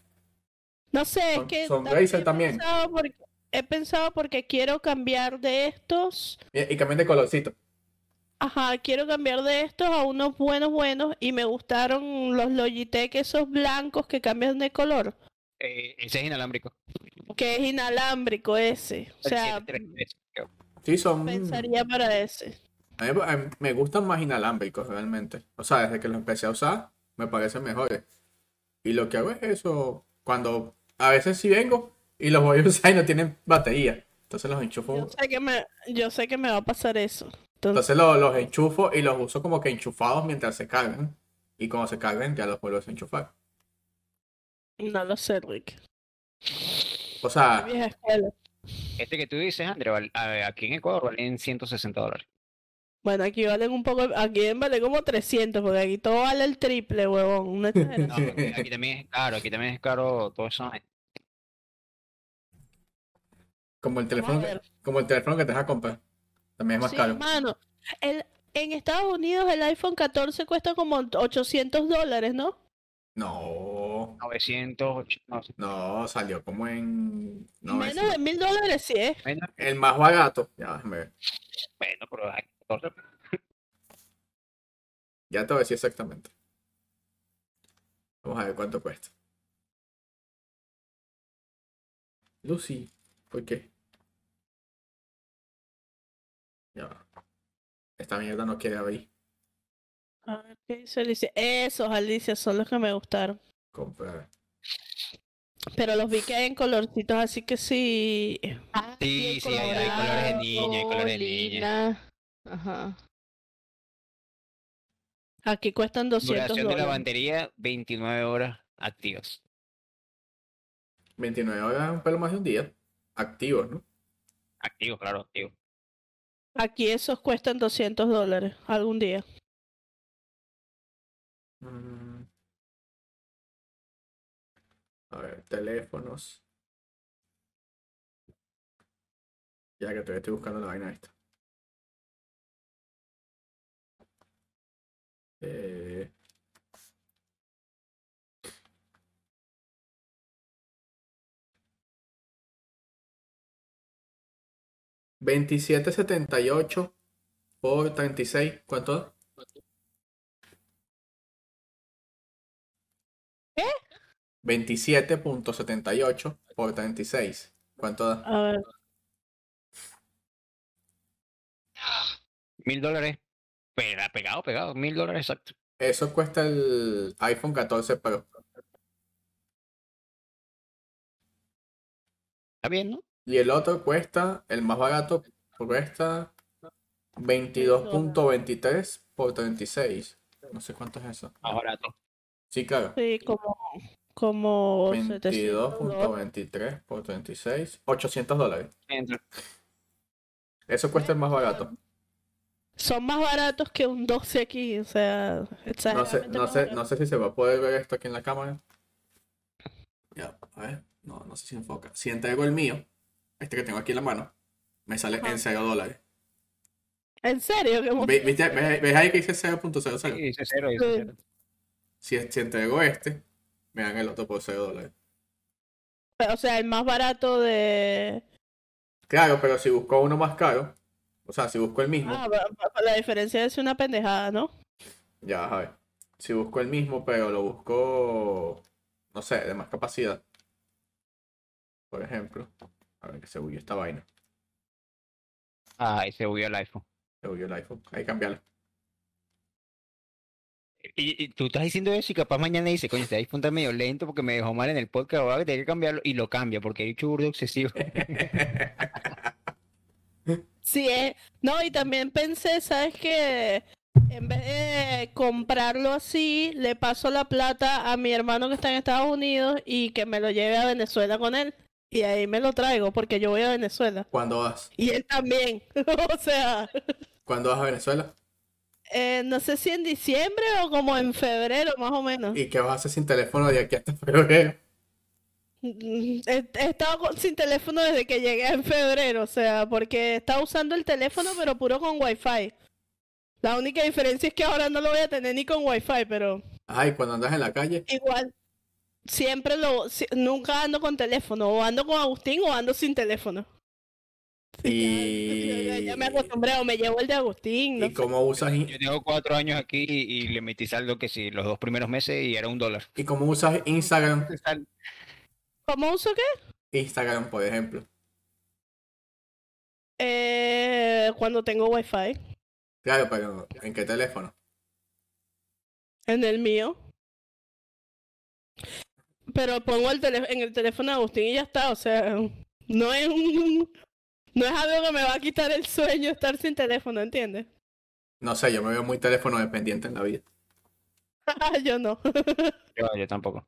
Speaker 2: No sé, es
Speaker 1: Son-
Speaker 2: que
Speaker 1: son
Speaker 2: también
Speaker 1: Razer
Speaker 2: he
Speaker 1: también.
Speaker 2: pensado porque, he pensado porque quiero cambiar de estos.
Speaker 1: Y, y cambian de colorcito.
Speaker 2: Ajá, quiero cambiar de estos a unos buenos, buenos. Y me gustaron los Logitech, esos blancos que cambian de color.
Speaker 3: Eh, ese es inalámbrico.
Speaker 2: Que es inalámbrico ese. O
Speaker 3: El
Speaker 2: sea,
Speaker 3: 733, creo.
Speaker 1: Sí, son.
Speaker 2: pensaría para ese.
Speaker 1: A mí, a mí me gustan más inalámbricos realmente. O sea, desde que los empecé a usar, me parecen mejores. Y lo que hago es eso. Cuando a veces sí vengo y los voy a usar y no tienen batería. Entonces los enchufo.
Speaker 2: Yo sé que me, yo sé que me va a pasar eso. Entonces,
Speaker 1: Entonces los, los enchufo y los uso como que enchufados mientras se cargan. Y cuando se carguen ya los vuelvo a enchufar.
Speaker 2: no lo sé, Rick.
Speaker 1: O sea,
Speaker 2: Vieja escuela.
Speaker 3: Este que tú dices, André, aquí en Ecuador valen 160 dólares.
Speaker 2: Bueno, aquí valen un poco, aquí vale como 300, porque aquí todo vale el triple, huevón. Una.
Speaker 3: No, aquí, aquí también es caro, aquí también es caro todo eso.
Speaker 1: como el teléfono, que- como el teléfono que te vas a comprar. También es más
Speaker 2: Sí,
Speaker 1: caro.
Speaker 2: hermano. El, en Estados Unidos el iPhone 14 cuesta como 800 dólares, ¿no?
Speaker 1: No,
Speaker 3: 900, och- no,
Speaker 1: no, salió como en. No, es-
Speaker 2: Menos de mil dólares sí es.
Speaker 3: menos,
Speaker 1: el más barato. Ya, déjame ver.
Speaker 3: bueno, pero hay 14.
Speaker 1: Ya te voy a decir exactamente. Vamos a ver cuánto cuesta. Lucy, ¿por qué? Ya. Esta mierda no quiere abrir.
Speaker 2: A ver qué dice Alicia. Esos, Alicia, son los que me gustaron.
Speaker 1: Comprar.
Speaker 2: Pero los vi que hay en colorcitos, así que sí.
Speaker 3: Sí, sí, hay, hay colores de niña, hay colores de niña.
Speaker 4: Ajá.
Speaker 2: Aquí cuestan 200
Speaker 3: Duración de la
Speaker 2: dólares.
Speaker 3: batería, 29 horas activas.
Speaker 1: 29 horas, un pelo más de un día. Activos, ¿no?
Speaker 3: Activos, claro, activos.
Speaker 2: Aquí esos cuestan 200 dólares algún día.
Speaker 1: Mm. A ver, teléfonos. Ya que todavía estoy buscando la vaina esta. Eh, veintisiete setenta y ocho por treinta y seis. ¿Cuánto?
Speaker 2: ¿Qué?
Speaker 1: 27.78 por 36. ¿Cuánto da?
Speaker 2: A ver.
Speaker 3: Mil dólares. Pero pegado, pegado. Mil dólares exacto.
Speaker 1: Eso cuesta el iPhone 14 Pro.
Speaker 3: Está bien, ¿no?
Speaker 1: Y el otro cuesta, el más barato, cuesta 22.23 por 36. No sé cuánto es eso.
Speaker 3: Más barato.
Speaker 1: Sí, claro.
Speaker 2: Sí, como, como
Speaker 1: 22.23 por 36, 800 dólares. Eso cuesta el más barato.
Speaker 2: Son más baratos que un 12 aquí, o sea,
Speaker 1: no sé, no, sé, no sé si se va a poder ver esto aquí en la cámara. Ya, a ver, no, no sé si enfoca. Si entrego el mío, este que tengo aquí en la mano, me sale en 0 dólares.
Speaker 2: ¿En serio?
Speaker 1: ¿Ves, ves ahí que dice 0.00?
Speaker 3: Sí, dice 0,
Speaker 1: si, si entrego este, me dan el otro por 0 dólares.
Speaker 2: O sea, el más barato de...
Speaker 1: Claro, pero si busco uno más caro, o sea, si busco el mismo,
Speaker 2: Ah, la diferencia es una pendejada, ¿no?
Speaker 1: ya, a ver. Si busco el mismo, pero lo busco, no sé, de más capacidad. Por ejemplo, a ver que se huyó esta vaina.
Speaker 3: Ah, y se huyó el iPhone.
Speaker 1: Se huyó el iPhone. Hay que cambiarlo.
Speaker 3: Y, y tú estás diciendo eso y capaz mañana dice, coño, este iPhone está medio lento porque me dejó mal en el podcast, voy a tener que cambiarlo. Y lo cambia porque he hecho burdo excesivo.
Speaker 2: Sí, eh. No, y también pensé, ¿sabes qué? En vez de comprarlo así, le paso la plata a mi hermano que está en Estados Unidos y que me lo lleve a Venezuela con él. Y ahí me lo traigo porque yo voy a Venezuela.
Speaker 1: ¿Cuándo vas?
Speaker 2: Y él también. o sea,
Speaker 1: ¿Cuándo vas a Venezuela?
Speaker 2: Eh, no sé si en diciembre o como en febrero, más o menos.
Speaker 1: ¿Y qué vas a hacer sin teléfono de aquí hasta febrero?
Speaker 2: Mm, He, he estado con- sin teléfono desde que llegué en febrero, o sea, porque estaba usando el teléfono pero puro con wifi. La única diferencia es que ahora no lo voy a tener ni con wifi, pero
Speaker 1: Ay, cuando andas en la calle.
Speaker 2: igual siempre lo, si- nunca ando con teléfono, o ando con Agustín o ando sin teléfono.
Speaker 1: Y,
Speaker 2: Ya, ya me acostumbré o me llevo el de Agustín, no
Speaker 1: ¿Y
Speaker 2: sé.
Speaker 1: cómo usas,
Speaker 3: Yo tengo cuatro años aquí y, y le metí saldo que sí, los dos primeros meses y era un dólar.
Speaker 1: y cómo usas Instagram?
Speaker 2: ¿Cómo uso qué?
Speaker 1: Instagram, por ejemplo.
Speaker 2: Eh, cuando tengo wifi,
Speaker 1: Claro, pero ¿en qué teléfono?
Speaker 2: en el mío. Pero pongo el tele- en el teléfono de Agustín y ya está, o sea, no es un, no es algo que me va a quitar el sueño estar sin teléfono, ¿entiendes?
Speaker 1: No sé, yo me veo muy teléfono dependiente en la vida.
Speaker 2: Yo no.
Speaker 3: Yo, yo tampoco.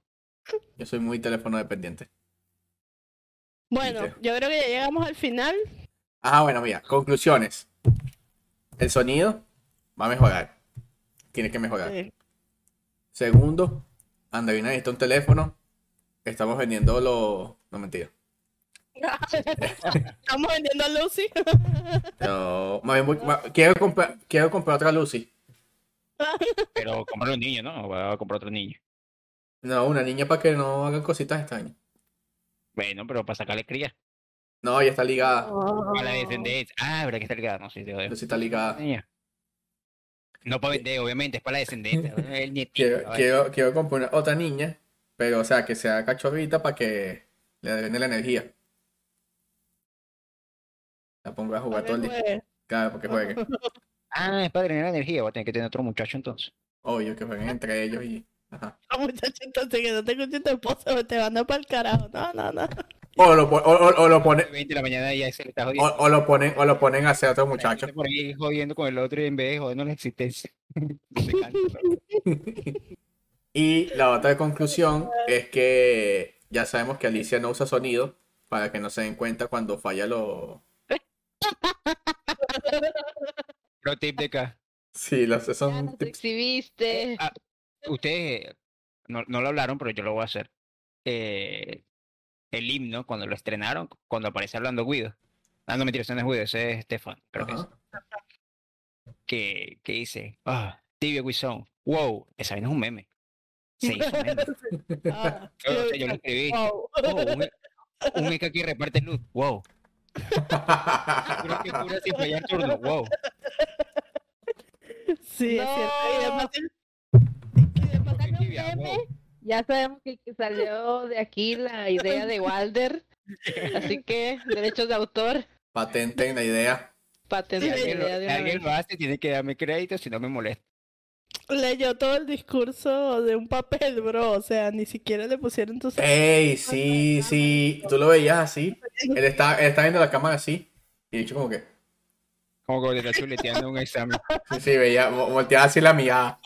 Speaker 1: Yo soy muy teléfono dependiente.
Speaker 2: Bueno, yo creo que ya llegamos al final.
Speaker 1: Ah, bueno, mira, conclusiones. El sonido va a mejorar. Tiene que mejorar.
Speaker 2: Sí.
Speaker 1: Segundo, Andreina necesita un teléfono. Estamos vendiendo los... No, mentira.
Speaker 2: Estamos vendiendo a Lucy.
Speaker 1: No, más bien voy- ma- quiero, comprar, quiero comprar otra Lucy.
Speaker 3: Pero comprar un niño, ¿no? Voy a comprar otro niño.
Speaker 1: No, una niña para que no hagan cositas extrañas.
Speaker 3: Bueno, pero para sacarle cría.
Speaker 1: No, ya está ligada.
Speaker 3: Para la descendencia. Ah, verdad que está ligada. No, sí, te odio.
Speaker 1: Lucy está ligada.
Speaker 3: Niña. No para vender, obviamente, es para la descendencia. El nietito.
Speaker 1: Quiero, quiero, quiero comprar una- otra niña, pero o sea, que sea cachorrita para que le den la energía. La pongo a jugar todo el día. Claro, porque jueguen.
Speaker 3: Ah, es para drenar energía. Voy a tener que tener otro muchacho entonces.
Speaker 1: Obvio, que jueguen entre ellos y. Ajá.
Speaker 2: no, muchacho, entonces que no te escuche tu esposa o te manda para el carajo. No, no, no.
Speaker 1: O lo, o, o- o lo pone,
Speaker 3: 20 de la mañana ya se le está
Speaker 1: o, lo ponen, o lo ponen a hacer otro
Speaker 3: La
Speaker 1: muchacho.
Speaker 3: Por ahí jodiendo con el otro en vez de jodiendo la existencia.
Speaker 1: Y la otra conclusión es que ya sabemos que Alicia no usa sonido para que no se den cuenta cuando falla lo.
Speaker 3: Pro tip de acá.
Speaker 1: Sí, los
Speaker 4: Ya
Speaker 1: son
Speaker 4: nos
Speaker 1: tips.
Speaker 4: exhibiste.
Speaker 3: Ah, Ustedes no, no lo hablaron, pero yo lo voy a hacer. Eh, el himno, cuando lo estrenaron, cuando aparece hablando Guido. Ah, no, mentira, ese no es Guido, ese es Stefan, creo que es. Que, que dice, ah, Guizón. Wow, esa vaina es un meme. Se hizo meme.
Speaker 2: Ah,
Speaker 3: Yo, yo lo escribí.
Speaker 2: wow.
Speaker 3: Wow, un, un meca que reparte luz. Wow. Creo que cura sin fallar turno. Wow.
Speaker 2: Sí, es cierto. Y
Speaker 4: No.
Speaker 2: además,
Speaker 4: Y de pasar
Speaker 3: Porque
Speaker 4: un
Speaker 3: tibia,
Speaker 4: meme,
Speaker 3: wow.
Speaker 4: ya sabemos que, que salió de aquí la idea de Walder. Así que, derechos de autor,
Speaker 1: Patenten la idea.
Speaker 3: Si
Speaker 4: patentar la idea de
Speaker 3: alguien lo hace, tiene que darme crédito, si no me molesta.
Speaker 2: Leyó todo el discurso de un papel, bro. O sea, ni siquiera le pusieron tus.
Speaker 1: Ey, sí, sí. Tú lo veías así. Él está, él está viendo la cámara así. Y dicho como que.
Speaker 3: Como que te está chuleteando un examen.
Speaker 1: Sí, sí, veía. vo- Volteaba así la mirada.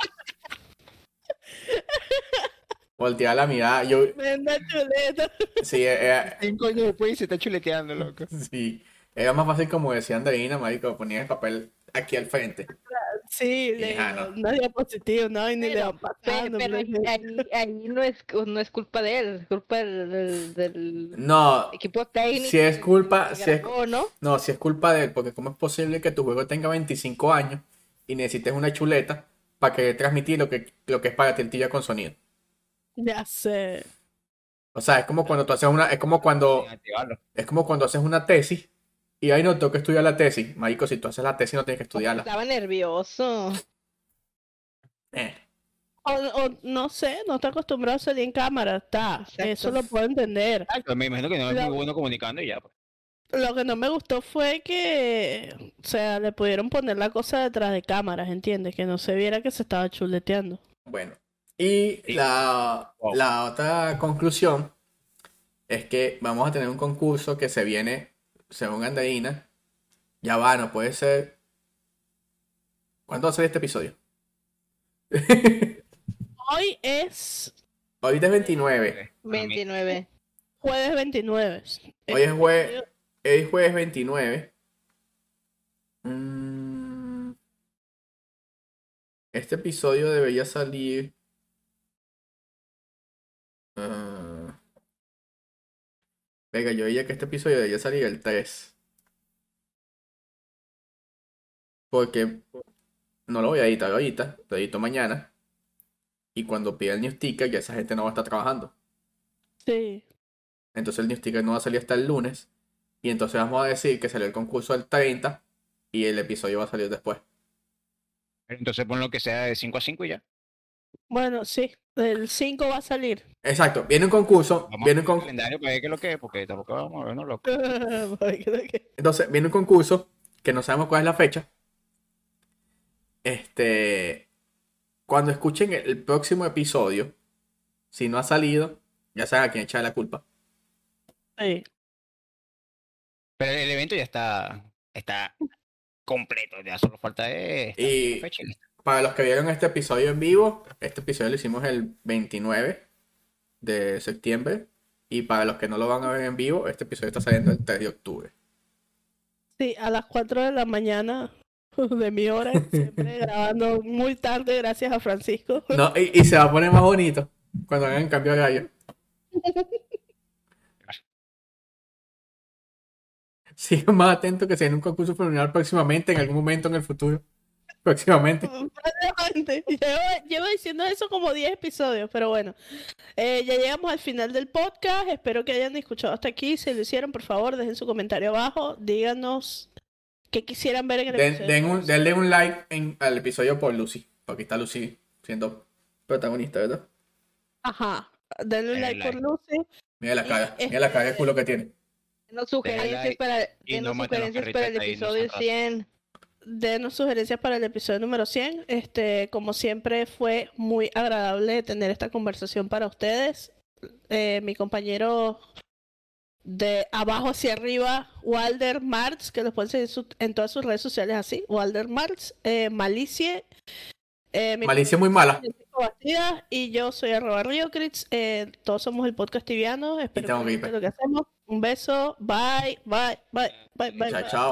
Speaker 1: Volteaba la mirada. Yo.
Speaker 2: Venda chuleta.
Speaker 1: Sí, era,
Speaker 3: Cinco años después y se está chuleteando, loco.
Speaker 1: sí. Era más fácil como decía Andreina, marico. Ponía el papel aquí al frente.
Speaker 2: Sí, le
Speaker 1: no.
Speaker 2: una diapositiva, no, y ni le van
Speaker 4: Pe-
Speaker 2: pasando.
Speaker 4: Pero ahí,
Speaker 2: hombre.
Speaker 4: ahí- ahí no, es, no es culpa de él, es culpa del, del- del
Speaker 1: No,
Speaker 4: equipo técnico.
Speaker 1: si es culpa, si es,
Speaker 4: ¿no?
Speaker 1: no, si es culpa de él, porque cómo es posible que tu juego tenga 25 años y necesites una chuleta para que transmitir lo que, lo que es para ti el tibia con sonido.
Speaker 2: Ya sé.
Speaker 1: O sea, es como cuando tú haces una, es como cuando, es como cuando haces una tesis y ahí no tengo que estudiar la tesis. Marico, si tú haces la tesis no tienes que estudiarla.
Speaker 4: Estaba nervioso.
Speaker 1: Eh,
Speaker 2: O, o no sé, no está acostumbrado a salir en cámara, está.
Speaker 4: Exacto.
Speaker 2: Eso lo puedo entender.
Speaker 3: Exacto, me imagino que no es
Speaker 2: Lo-
Speaker 3: muy bueno comunicando y ya. pues.
Speaker 2: Lo que no me gustó fue que, o sea, le pudieron poner la cosa detrás de cámaras, ¿entiendes? Que no se viera que se estaba chuleteando.
Speaker 1: Bueno, y
Speaker 3: Sí.
Speaker 1: la,
Speaker 3: Wow.
Speaker 1: la otra conclusión es que vamos a tener un concurso que se viene, según Andeína, ya va, no puede ser. ¿Cuándo va a ser este episodio?
Speaker 2: Hoy es
Speaker 1: Ahorita es 29.
Speaker 3: Para mí,
Speaker 4: 29.
Speaker 2: jueves 29.
Speaker 1: Hoy es jue- Hoy es jueves 29. Mm, Este episodio debería salir. Venga, yo diría que este episodio debería salir el 3. Porque no lo voy a editar ahorita, lo edito mañana. Y cuando pida el news ticker, ya esa gente no va a estar trabajando.
Speaker 2: Sí.
Speaker 1: Entonces el news ticker no va a salir hasta el lunes. Y entonces vamos a decir que salió el concurso el 30 y el episodio va a salir después.
Speaker 3: Entonces pon lo que sea de 5 a 5 y ya.
Speaker 2: Bueno, sí. El 5 va a salir.
Speaker 1: Exacto, viene un concurso,
Speaker 3: Vamos
Speaker 1: viene un con-
Speaker 3: calendario para ver qué es lo que es, porque tampoco vamos a vernos locos.
Speaker 1: Entonces viene un concurso que no sabemos cuál es la fecha. Este, cuando escuchen el, próximo episodio, si no ha salido, ya saben a quién echar la culpa.
Speaker 2: sí.
Speaker 3: Pero el evento ya está, está completo, ya solo falta esta
Speaker 1: Y-
Speaker 3: fecha y.
Speaker 1: Para los que vieron este episodio en vivo, este episodio lo hicimos el 29 de septiembre. Y para los que no lo van a ver en vivo, este episodio está saliendo el 3 de octubre.
Speaker 2: Sí, a las 4 de la mañana de mi hora, siempre grabando muy tarde, gracias a Francisco.
Speaker 1: No, y, y se va a poner más bonito cuando hagan cambio de horario. Sigan más atentos que se viene un concurso familiar próximamente, en algún momento en el futuro. Próximamente.
Speaker 2: Llevo, llevo diciendo eso como 10 episodios, pero bueno. Eh, ya llegamos al final del podcast. Espero que hayan escuchado hasta aquí. Si lo hicieron, por favor, dejen su comentario abajo. Díganos qué quisieran ver en el
Speaker 1: Den,
Speaker 2: episodio.
Speaker 1: den un, denle un like en, al episodio por Lucy. Porque está Lucy siendo protagonista, ¿verdad?
Speaker 2: Ajá. Denle un like por. Lucy.
Speaker 1: Mira la cara, mira la cara de culo que tiene.
Speaker 4: Denos sugerencias
Speaker 3: like
Speaker 4: para, denos
Speaker 3: no
Speaker 4: sugerencias para el episodio
Speaker 3: sean
Speaker 4: 100.
Speaker 2: Denos sugerencias para el episodio número 100. Este, como siempre, fue muy agradable tener esta conversación para ustedes. Eh, mi compañero de abajo hacia arriba, Walder Marx, que los pueden seguir su- en todas sus redes sociales así, Walder Marx, eh, Malicie. eh,
Speaker 1: Malicia muy mala.
Speaker 2: Y yo soy arroba Riocritz. eh, todos somos el podcast tibiano. Espero que lo que hacemos. Un beso. Bye, bye, bye, bye, bye.
Speaker 1: Chao,
Speaker 2: bye.
Speaker 1: chao.